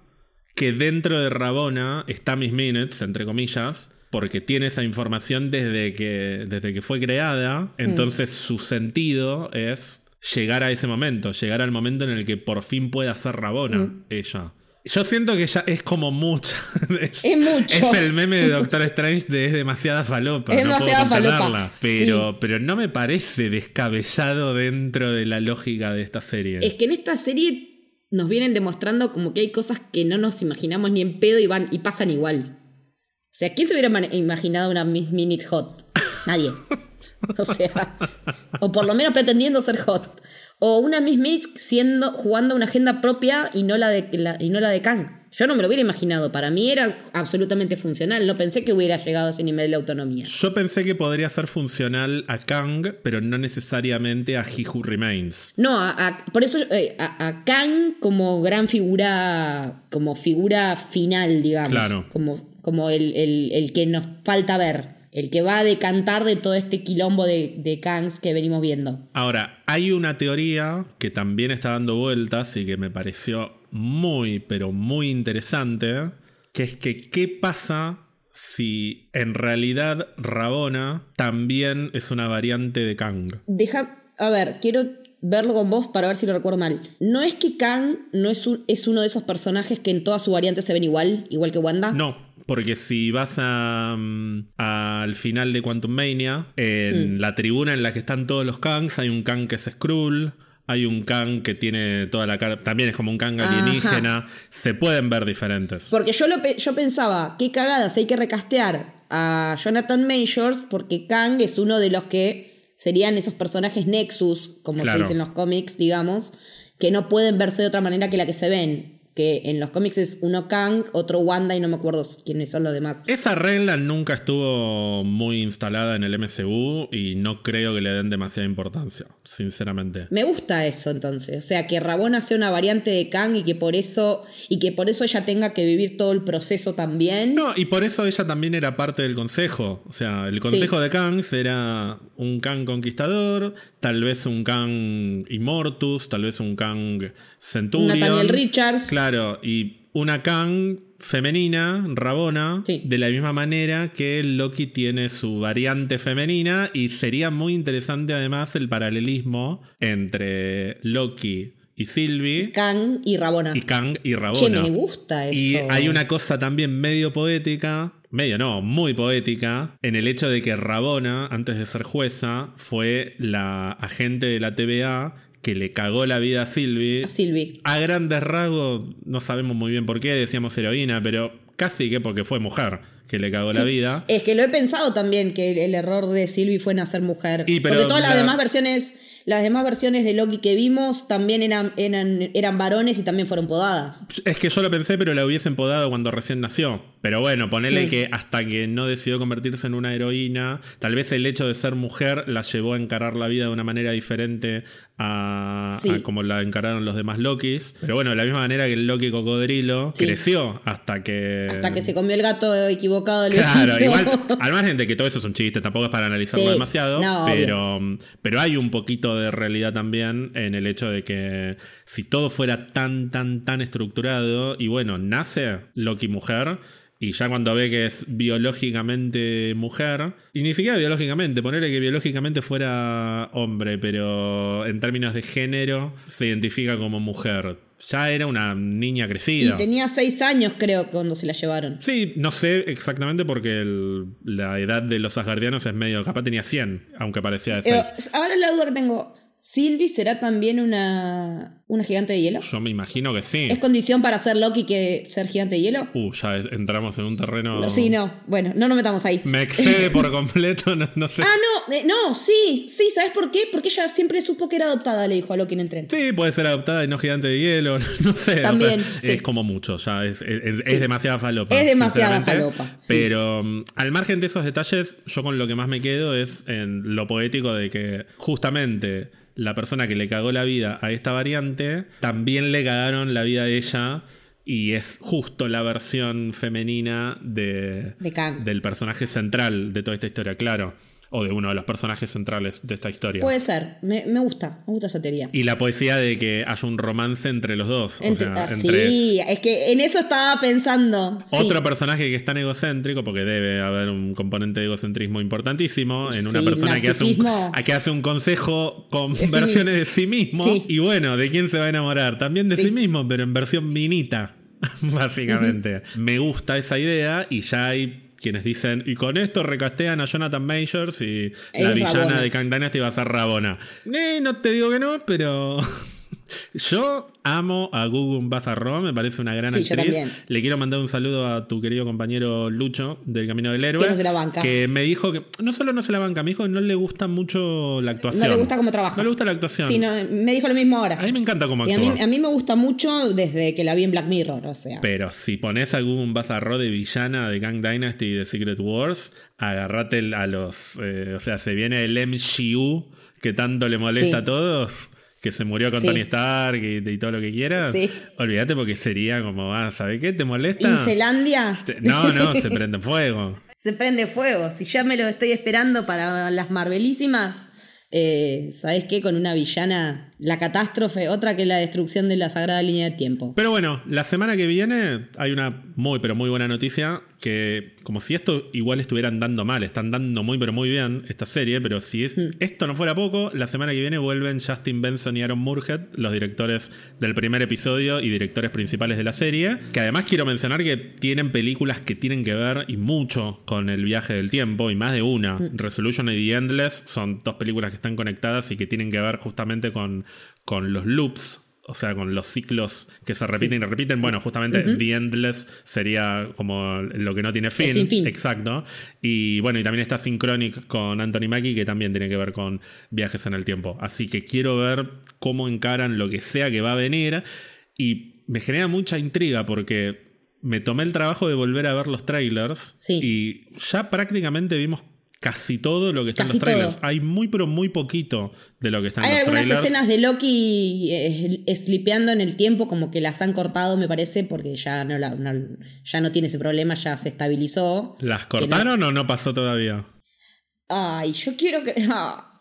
que dentro de Rabona está Miss Minutes, entre comillas, porque tiene esa información desde que, desde que fue creada. Entonces su sentido es llegar a ese momento, llegar al momento en el que por fin pueda ser Rabona ella. Yo siento que ya es como mucho. [LAUGHS] Es mucho. Es el meme de Doctor Strange de es demasiada falopa. Es no demasiada puedo falopa. Pero, sí. pero no me parece descabellado dentro de la lógica de esta serie. Es que en esta serie nos vienen demostrando como que hay cosas que no nos imaginamos ni en pedo y van y pasan igual. O sea, ¿quién se hubiera imaginado una Miss Minute Hot? Nadie. O sea, o por lo menos pretendiendo ser hot. O una Miss Minute siendo, jugando una agenda propia y no la de, la- y no la de Kang. Yo no me lo hubiera imaginado. Para mí era absolutamente funcional. No pensé que hubiera llegado a ese nivel de autonomía. Yo pensé que podría ser funcional a Kang, pero no necesariamente a He Who Remains. No, a- a- por eso eh, a, a Kang como gran figura, como figura final, digamos. Claro. Como, como el, el- el que nos falta ver. El que va a decantar de todo este quilombo de, de Kangs que venimos viendo. Ahora, hay una teoría que también está dando vueltas y que me pareció muy, pero muy interesante, que es que qué pasa si en realidad Rabona también es una variante de Kang. Deja, a ver, quiero verlo con vos para ver si lo recuerdo mal. ¿No es que Kang no es, un- es uno de esos personajes que en todas sus variantes se ven igual, igual que Wanda? No, porque si vas a, mm, al final de Quantum Mania, en la tribuna en la que están todos los Kangs, hay un Kang que es Skrull. Hay un Kang que tiene toda la cara. También es como un Kang Ajá. alienígena. Se pueden ver diferentes. Porque yo, lo, pe- yo pensaba, qué cagadas, hay que recastear a Jonathan Majors porque Kang es uno de los que serían esos personajes Nexus, como Claro. se dice en los cómics, digamos, que no pueden verse de otra manera que la que se ven. Que en los cómics es uno Kang, otro Wanda y no me acuerdo quiénes son los demás. Esa regla nunca estuvo muy instalada en el MCU y no creo que le den demasiada importancia, sinceramente. Me gusta eso entonces, o sea, que Rabona sea una variante de Kang y que por eso y que por eso ella tenga que vivir todo el proceso también. No, y por eso ella también era parte del consejo. O sea, el consejo Sí. de Kangs era un Kang conquistador, tal vez un Kang Immortus, tal vez un Kang Centurion. Nathaniel Richards. Claro, y una Kang femenina, Rabona, Sí. de la misma manera que Loki tiene su variante femenina y sería muy interesante además el paralelismo entre Loki y Sylvie Kang y Rabona. y Kang y Rabona. me gusta eso. Y hay una cosa también medio poética, medio no, muy poética, en el hecho de que Rabona, antes de ser jueza, fue la agente de la TVA que le cagó la vida a Sylvie. A Sylvie. A grandes rasgos, no sabemos muy bien por qué, decíamos heroína, pero casi que porque fue mujer que le cagó la vida. Es que lo he pensado también que el, el error de Sylvie fue nacer mujer. Y, pero Porque todas las la- demás versiones, las demás versiones de Loki que vimos también eran, eran, eran varones y también fueron podadas. Es que yo lo pensé, pero la hubiesen podado cuando recién nació. Pero bueno, ponele que hasta que no decidió convertirse en una heroína, tal vez el hecho de ser mujer la llevó a encarar la vida de una manera diferente a, Sí. a como la encararon los demás Lokis. Pero bueno, de la misma manera que el Loki cocodrilo Sí. creció hasta que. Hasta que se comió el gato equivocado del Claro, vecino. igual, [LAUGHS] al margen de que todo eso es un chiste, tampoco es para analizarlo demasiado, no, pero, pero hay un poquito de realidad también en el hecho de que si todo fuera tan, tan, tan estructurado, y bueno, nace Loki mujer, y ya cuando ve que es biológicamente mujer, y ni siquiera biológicamente, ponerle que biológicamente fuera hombre, pero en términos de género se identifica como mujer. Ya era una niña Y crecida. tenía seis años, creo, cuando se la llevaron. Sí, no sé exactamente porque el- la edad de los asgardianos es medio. Capaz tenía 100, aunque parecía de Pero 6. ahora la duda que tengo: ¿Sylvie será también una, una gigante de hielo? Yo me imagino que sí. ¿Es condición para ser Loki que ser gigante de hielo? Uh, ya es- entramos en un terreno. No, Sí, no. Bueno, no nos metamos ahí. Me excede [LAUGHS] por completo, no, no sé. Ah, no, eh, no, sí, sí, ¿sabes por qué? Porque ella siempre supo que era adoptada, le dijo a Loki en el tren. Sí, puede ser adoptada y no gigante de hielo, [LAUGHS] no sé. o sea, También, sí. Es como mucho, ya es, es, es demasiada falopa. Es demasiada sinceramente. falopa, sí. Pero mm, al margen de esos detalles, yo con lo que más me quedo es en lo poético de que justamente la persona que le cagó la vida a esta variante, también le cagaron la vida a ella. Y es justo la versión femenina de, De del personaje central de toda esta historia, claro. O de uno de los personajes centrales de esta historia. Puede ser, me, me gusta, me gusta esa teoría. Y la poesía de que haya un romance entre los dos. Entre- o sea, ah, entre Sí, es que en eso estaba pensando. sí. otro personaje que es tan egocéntrico, porque debe haber un componente de egocentrismo importantísimo en una persona que hace, un, a que hace un consejo con versiones de sí mismo. Y bueno, ¿de quién se va a enamorar? También de sí, Sí. mismo, pero en versión minita. [LAUGHS] básicamente. Me gusta esa idea y ya hay quienes dicen, y con esto recastean a Jonathan Majors y la villana Rabona. de Kang Dynasty va a ser Rabona. Eh, no te digo que no, pero... Yo amo a Gugun Bazarro, me parece una gran Sí, actriz. Le quiero mandar un saludo a tu querido compañero Lucho del Camino del Héroe. Que no se la banca. Que me dijo que no solo no se la banca, me dijo que no le gusta mucho la actuación. No le gusta cómo trabaja. No le gusta la actuación. Sí, no, me dijo lo mismo ahora. A mí me encanta cómo a, actúa. mí, a mí me gusta mucho desde que la vi en Black Mirror, o sea. Pero si pones algún bazarro de villana de Gang Dynasty y de Secret Wars, agarrate a los. eh, o sea, se viene el MCU que tanto le molesta Sí. a todos. Que se murió con Sí. Tony Stark y, y todo lo que quieras. Sí. Olvídate porque sería como, ah, ¿sabes qué? ¿Te molesta? Incelandia No, no, se prende fuego. [LAUGHS] se prende fuego. Si ya me lo estoy esperando para las Marvelísimas, eh, ¿sabes qué? Con una villana, la catástrofe, otra que la destrucción de la sagrada línea de tiempo. Pero bueno, la semana que viene hay una muy, pero muy buena noticia. Que como si esto igual estuvieran dando mal, están dando muy, pero muy bien esta serie. Pero si es, esto no fuera poco, la semana que viene vuelven Justin Benson y Aaron Murhead, los directores del primer episodio y directores principales de la serie. Que además quiero mencionar que tienen películas que tienen que ver y mucho con el viaje del tiempo, y más de una. Resolution y The Endless son dos películas que están conectadas y que tienen que ver justamente con, con los loops o sea, con los ciclos que se repiten y repiten. Bueno, justamente The Endless sería como lo que no tiene fin. sin fin. Exacto. Y bueno, y también está Synchronic con Anthony Mackie, que también tiene que ver con viajes en el tiempo. Así que quiero ver cómo encaran lo que sea que va a venir. Y me genera mucha intriga porque me tomé el trabajo de volver a ver los trailers. Sí. Y ya prácticamente vimos casi todo lo que está en los trailers. todo. Hay muy, pero muy poquito de lo que está en Hay los algunas trailers. escenas de Loki eh, slipeando en el tiempo, como que las han cortado, me parece, porque ya no, la- no- ya no tiene ese problema, ya se estabilizó. ¿Las no- cortaron o no pasó todavía? Ay, yo quiero que. [LAUGHS] ah.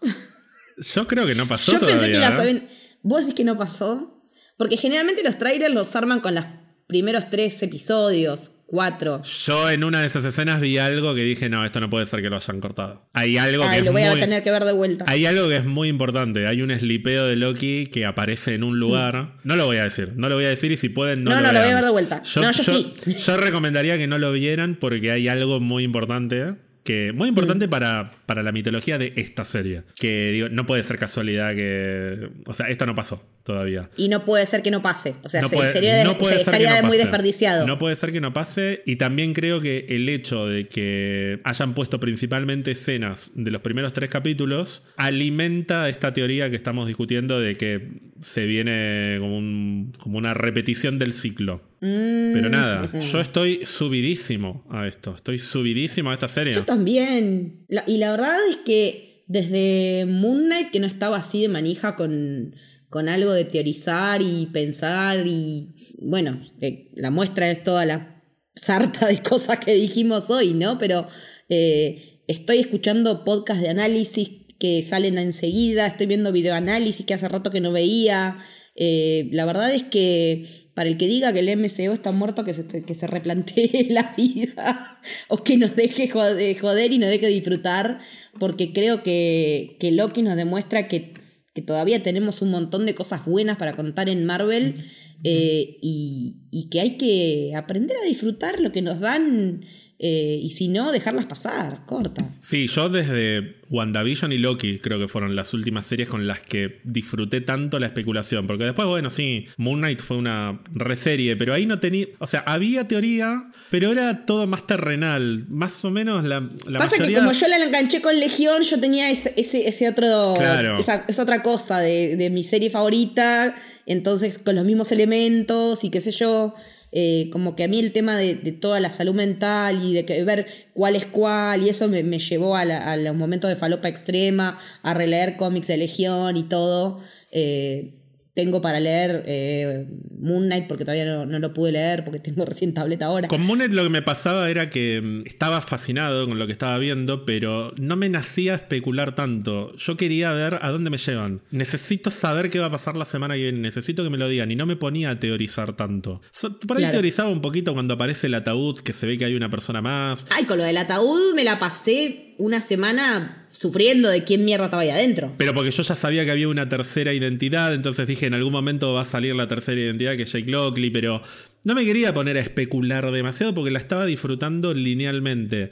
Yo creo que no pasó Yo todavía. pensé que las ¿eh? saben. ¿Vos decís que no pasó? Porque generalmente los trailers los arman con los primeros tres episodios, cuatro. Yo en una de esas escenas vi algo que dije, no, esto no puede ser que lo hayan cortado. Hay algo que Ay, es lo voy muy... a tener que ver de vuelta. Hay algo que es muy importante. Hay un slipeo de Loki que aparece en un lugar. No lo voy a decir. No lo voy a decir y si pueden no, No, lo no, lo voy a vean. ver de vuelta. No, yo sí. yo recomendaría que no lo vieran porque hay algo muy importante. Que, muy importante Mm. para, para la mitología de esta serie. Que digo, no puede ser casualidad que. O sea, esto no pasó todavía. Y no puede ser que no pase. O sea, No se- puede- sería, no puede se- ser que estaría no muy desperdiciado. No puede ser que no pase. Y también creo que el hecho de que hayan puesto principalmente escenas de los primeros tres capítulos alimenta esta teoría que estamos discutiendo de que se viene como, un- como una repetición del ciclo. Mm. Pero nada, yo estoy subidísimo a esto. Estoy subidísimo a esta serie. Yo también. La- y la verdad es que desde Moon Knight, que no estaba así de manija con, con algo de teorizar y pensar y bueno, eh, la muestra es toda la sarta de cosas que dijimos hoy, ¿no? Pero eh, estoy escuchando podcasts de análisis que salen enseguida, estoy viendo videoanálisis que hace rato que no veía. Eh, la verdad es que para el que diga que el MCO está muerto, que se, que se replantee [LAUGHS] la vida o que nos deje joder, y nos deje disfrutar, porque creo que, que Loki nos demuestra que, que todavía tenemos un montón de cosas buenas para contar en Marvel eh, y, y que hay que aprender a disfrutar lo que nos dan eh, y si no, dejarlas pasar, corta. Sí, yo desde WandaVision y Loki creo que fueron las últimas series con las que disfruté tanto la especulación. Porque después, bueno, sí, Moon Knight fue una reserie, pero ahí no tenía. O sea, había teoría, pero era todo más terrenal. Más o menos la, la Pasa mayoría. que como yo la enganché con Legión, yo tenía ese, ese, ese otro. Claro. Esa, esa otra cosa de, de mi serie favorita. Entonces, con los mismos elementos y qué sé yo. Eh, como que a mí el tema de, toda la salud mental y de que ver cuál es cuál, y eso me, llevó a, la- los momentos de falopa extrema, a releer cómics de Legión y todo. Eh, tengo para leer eh, Moon Knight porque todavía no, no lo pude leer porque tengo [LAUGHS] recién tableta ahora. Con Moon Knight lo que me pasaba era que mm, estaba fascinado con lo que estaba viendo, pero no me nacía especular tanto. Yo quería ver a dónde me llevan. Necesito saber qué va a pasar la semana que viene. Necesito que me lo digan. Y no me ponía a teorizar tanto. So- por ahí Claro. teorizaba un poquito cuando aparece el ataúd, que se ve que hay una persona más. Ay, con lo del ataúd me la pasé una semana sufriendo de quién mierda estaba ahí adentro. Pero porque yo ya sabía que había una tercera identidad, entonces dije en algún momento va a salir la tercera identidad que es Jake Lockley, pero no me quería poner a especular demasiado porque la estaba disfrutando linealmente.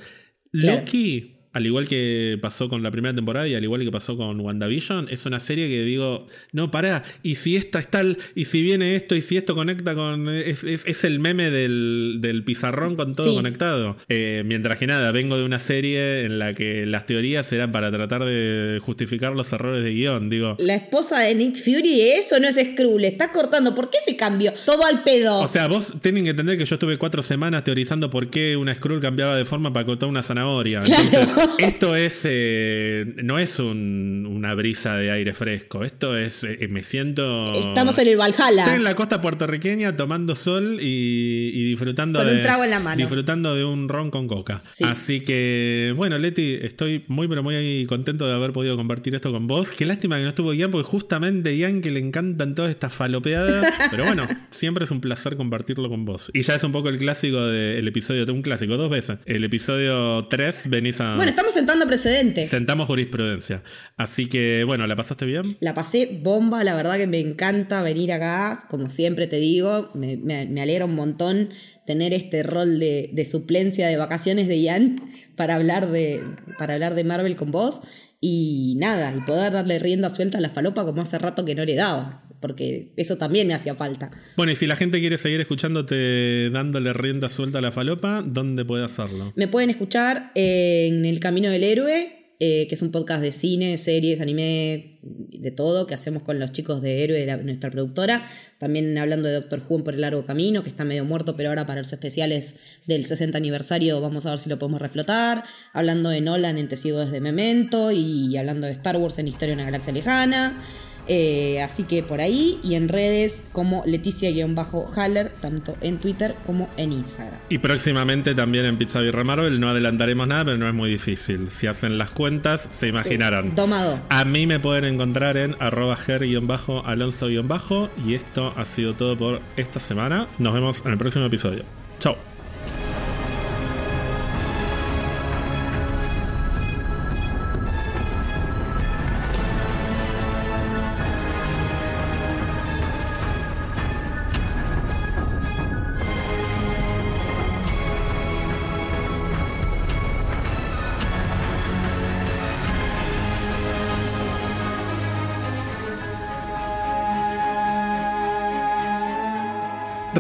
Claro. Loki, al igual que pasó con la primera temporada y al igual que pasó con WandaVision, es una serie que digo, no, pará, y si esta es tal, y si viene esto, y si esto conecta con... Es, es- es el meme del, del pizarrón con todo Sí. conectado. Eh, mientras que nada, vengo de una serie en la que las teorías eran para tratar de justificar los errores de guion, digo... La esposa de Nick Fury, eso no es Skrull, está cortando. ¿Por qué se cambió? Todo al pedo. O sea, vos tienen que entender que yo estuve cuatro semanas teorizando por qué una Skrull cambiaba de forma para cortar una zanahoria. [LAUGHS] Claro. Esto es. eh, no es un- una brisa de aire fresco. Esto es. eh, me siento. Estamos en el Valhalla. Estoy en la costa puertorriqueña tomando sol y, y disfrutando Con de. un trago en la mano. Disfrutando de un ron con coca. Sí. Así que, bueno, Leti, estoy muy, pero muy contento de haber podido compartir esto con vos. Qué lástima que no estuvo Ian, porque justamente Ian que le encantan todas estas falopeadas. [LAUGHS] Pero bueno, siempre es un placer compartirlo con vos. Y ya es un poco el clásico del episodio, un clásico, dos veces. El episodio 3 venís a. Bueno, estamos sentando precedentes. Sentamos jurisprudencia. Así que, bueno, ¿la pasaste bien? La pasé bomba, la verdad que me encanta venir acá, como siempre te digo, me, me- me alegra un montón tener este rol de, de suplencia de vacaciones de Ian para hablar de, para hablar de Marvel con vos y nada, y poder darle rienda suelta a la falopa como hace rato que no le daba, porque eso también me hacía falta. Bueno, y si la gente quiere seguir escuchándote dándole rienda suelta a la falopa, ¿dónde puede hacerlo? Me pueden escuchar en El Camino del Héroe, eh, que es un podcast de cine, series, anime, de todo, que hacemos con los chicos de Héroe, de la- nuestra productora. También hablando de Doctor Who en por el largo camino, que está medio muerto, pero ahora para los especiales del 60 aniversario vamos a ver si lo podemos reflotar. Hablando de Nolan en Testigos de Memento y hablando de Star Wars en Historia de una Galaxia Lejana. Eh, así que por ahí y en redes como Leticia-Haller, tanto en Twitter como en Instagram. Y próximamente también en Pizza Birra Marvel, no adelantaremos nada, pero no es muy difícil. Si hacen las cuentas, se imaginarán. Domado. A mí me pueden encontrar en arroba ger-alonso- y esto ha sido todo por esta semana. Nos vemos en el próximo episodio. Chao.